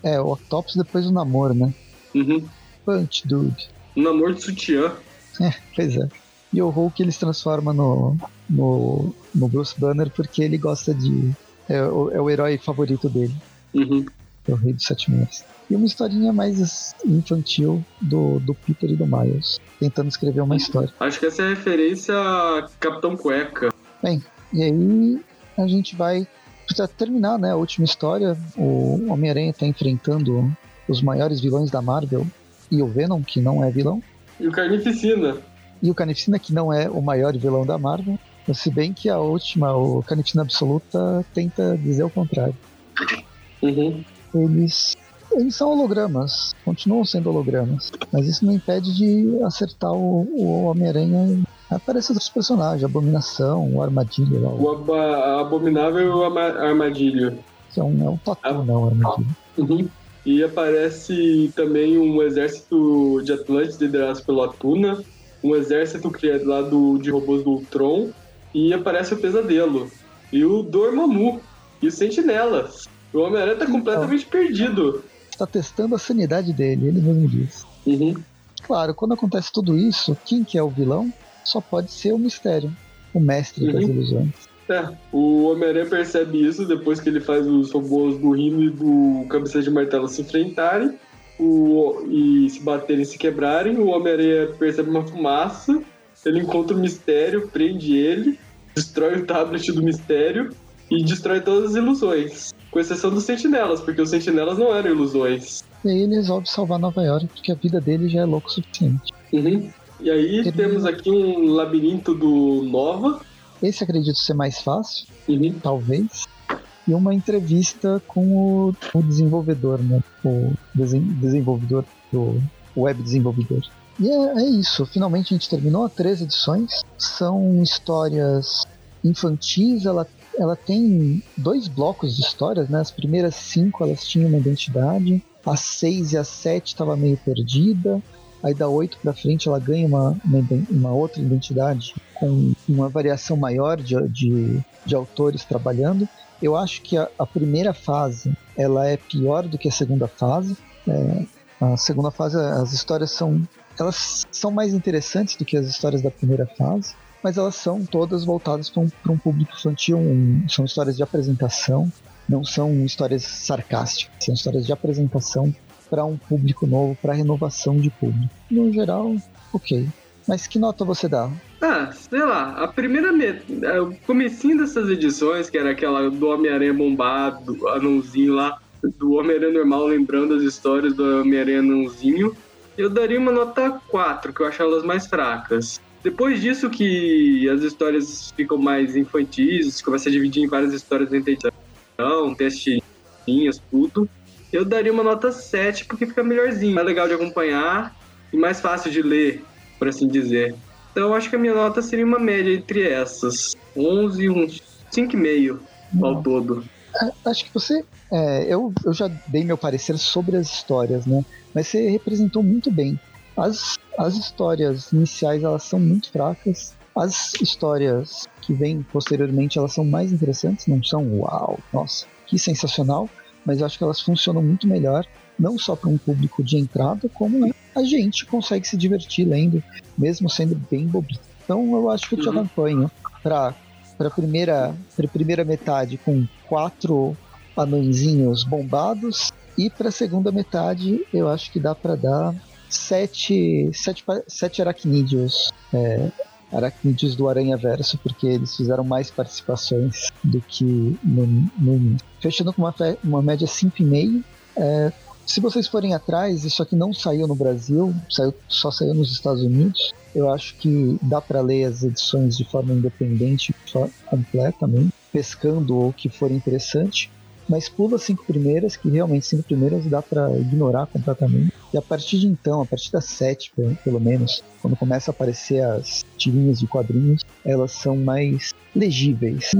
É, o Octopus depois do namoro, né? Uhum. Punch, dude. Um namoro de sutiã. É, pois é. E o Hulk ele se transforma no, no, no Bruce Banner porque ele gosta de. É o, é o herói favorito dele. Uhum. É o Rei dos Sete Meses. E uma historinha mais infantil do, do Peter e do Miles, tentando escrever uma história. Acho que essa é a referência a Capitão Cueca. Bem, e aí a gente vai terminar, né, a última história, o Homem-Aranha está enfrentando os maiores vilões da Marvel e o Venom, que não é vilão. E o Carnificina. E o Carnificina, que não é o maior vilão da Marvel. Se bem que a última, o Carnificina Absoluta, tenta dizer o contrário. Uhum. Eles, eles são hologramas, continuam sendo hologramas. Mas isso não impede de acertar o, o Homem-Aranha Aparecem outros personagens, Abominação, o Armadilho lá. O aba Abominável e o Armadilho. Que é um, é um tatu, ah. não, Armadilho. Uhum. E aparece também um exército de Atlantes liderado pelo Atuna, um exército criado lá do, de robôs do Ultron, e aparece o Pesadelo. E o Dormammu, e os Sentinelas. O Homem-Aranha tá então, completamente perdido. Está testando a sanidade dele, ele mesmo diz. Uhum. Claro, quando acontece tudo isso, quem que é o vilão? Só pode ser o mistério, o mestre uhum. das ilusões. É, o Homem-Aranha percebe isso depois que ele faz os robôs do Rino e do Cabeça de Martelo se enfrentarem o, e se baterem e se quebrarem. O Homem-Aranha percebe uma fumaça, ele encontra o mistério, prende ele, destrói o tablet do mistério e destrói todas as ilusões. Com exceção dos sentinelas, porque os sentinelas não eram ilusões. E aí ele resolve salvar Nova York, porque a vida dele já é louco o suficiente. Uhum. E aí temos aqui um labirinto do Nova. Esse acredito ser mais fácil, uhum. talvez. E uma entrevista com o, o desenvolvedor, né? O desen desenvolvedor, o web desenvolvedor. E é, é, isso, finalmente a gente terminou três edições. São histórias infantis, ela, ela tem dois blocos de histórias, né? As primeiras cinco elas tinham uma identidade, a seis e a sete estava meio perdida, Aí da 8 para frente ela ganha uma, uma, outra identidade com uma variação maior de, de, de autores trabalhando. Eu acho que a, a, primeira fase ela é pior do que a segunda fase. É, a segunda fase as histórias são elas são mais interessantes do que as histórias da primeira fase, mas elas são todas voltadas para um, um, público infantil. Um, são histórias de apresentação, não são histórias sarcásticas, são histórias de apresentação para um público novo, para renovação de público. No geral, ok. Mas que nota você dá? Ah, sei lá, a primeira met... É, o comecinho dessas edições, que era aquela do Homem-Aranha bombado, do anãozinho lá, do Homem-Aranha normal lembrando as histórias do Homem-Aranha anãozinho, eu daria uma nota 4, que eu acho elas mais fracas. Depois disso que as histórias ficam mais infantis, começa a dividir em várias histórias entre edição, testinhas, tudo eu daria uma nota 7 porque fica melhorzinho, mais legal de acompanhar e mais fácil de ler, por assim dizer. Então eu acho que a minha nota seria uma média entre essas, 11 e uns 5,5 ao todo. É, acho que você. É, eu, eu já dei meu parecer sobre as histórias, né? Mas você representou muito bem. As, as histórias iniciais elas são muito fracas. As histórias que vêm posteriormente elas são mais interessantes, não são uau, nossa, que sensacional mas eu acho que elas funcionam muito melhor, não só para um público de entrada, como né, a gente consegue se divertir lendo, mesmo sendo bem bobinho. Então eu acho que eu te uhum. acompanho para para primeira primeira metade com quatro anõezinhos bombados e para a segunda metade eu acho que dá para dar sete, sete, sete aracnídeos é, aracnídeos do Aranha Verso, porque eles fizeram mais participações do que no, no Fechando com uma, uma média 5,5, é, Se vocês forem atrás, isso aqui não saiu no Brasil, saiu, só saiu nos Estados Unidos. Eu acho que dá para ler as edições de forma independente, completamente, pescando o que for interessante. Mas pula as cinco primeiras, que realmente cinco primeiras dá para ignorar completamente. E a partir de então, a partir das sete, pelo menos, quando começa a aparecer as tirinhas de quadrinhos, elas são mais legíveis.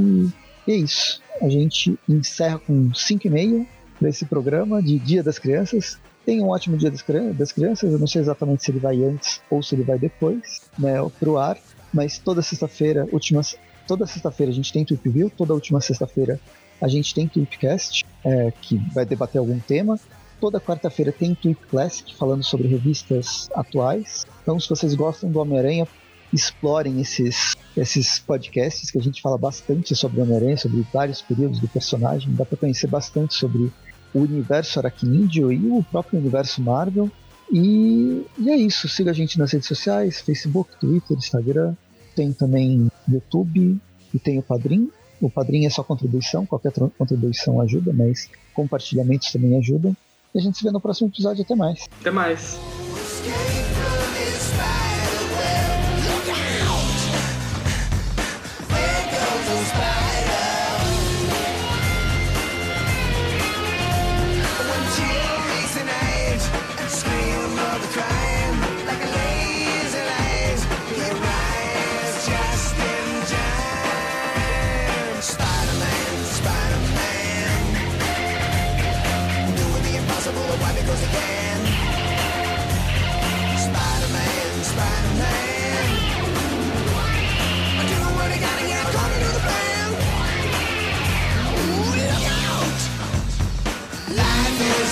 E é isso. A gente encerra com 5,5 desse programa de Dia das Crianças. Tenha um ótimo Dia das Crianças. Eu não sei exatamente se ele vai antes ou se ele vai depois, né, pro ar. Mas toda sexta-feira, últimas, toda sexta-feira a gente tem Tweep View, toda última sexta-feira a gente tem Tweepcast, é, que vai debater algum tema. Toda quarta-feira tem Tweep Classic, falando sobre revistas atuais. Então, se vocês gostam do Homem-Aranha, explorem esses, esses podcasts que a gente fala bastante sobre Homem-Aranha, sobre vários períodos do personagem. Dá para conhecer bastante sobre o universo aracnídeo e o próprio universo Marvel. E, e, é isso. Siga a gente nas redes sociais: Facebook, Twitter, Instagram. Tem também YouTube e tem o Padrim. O Padrim é só contribuição, qualquer contribuição ajuda, mas compartilhamentos também ajudam. E a gente se vê no próximo episódio. Até mais. Até mais.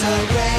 surrender.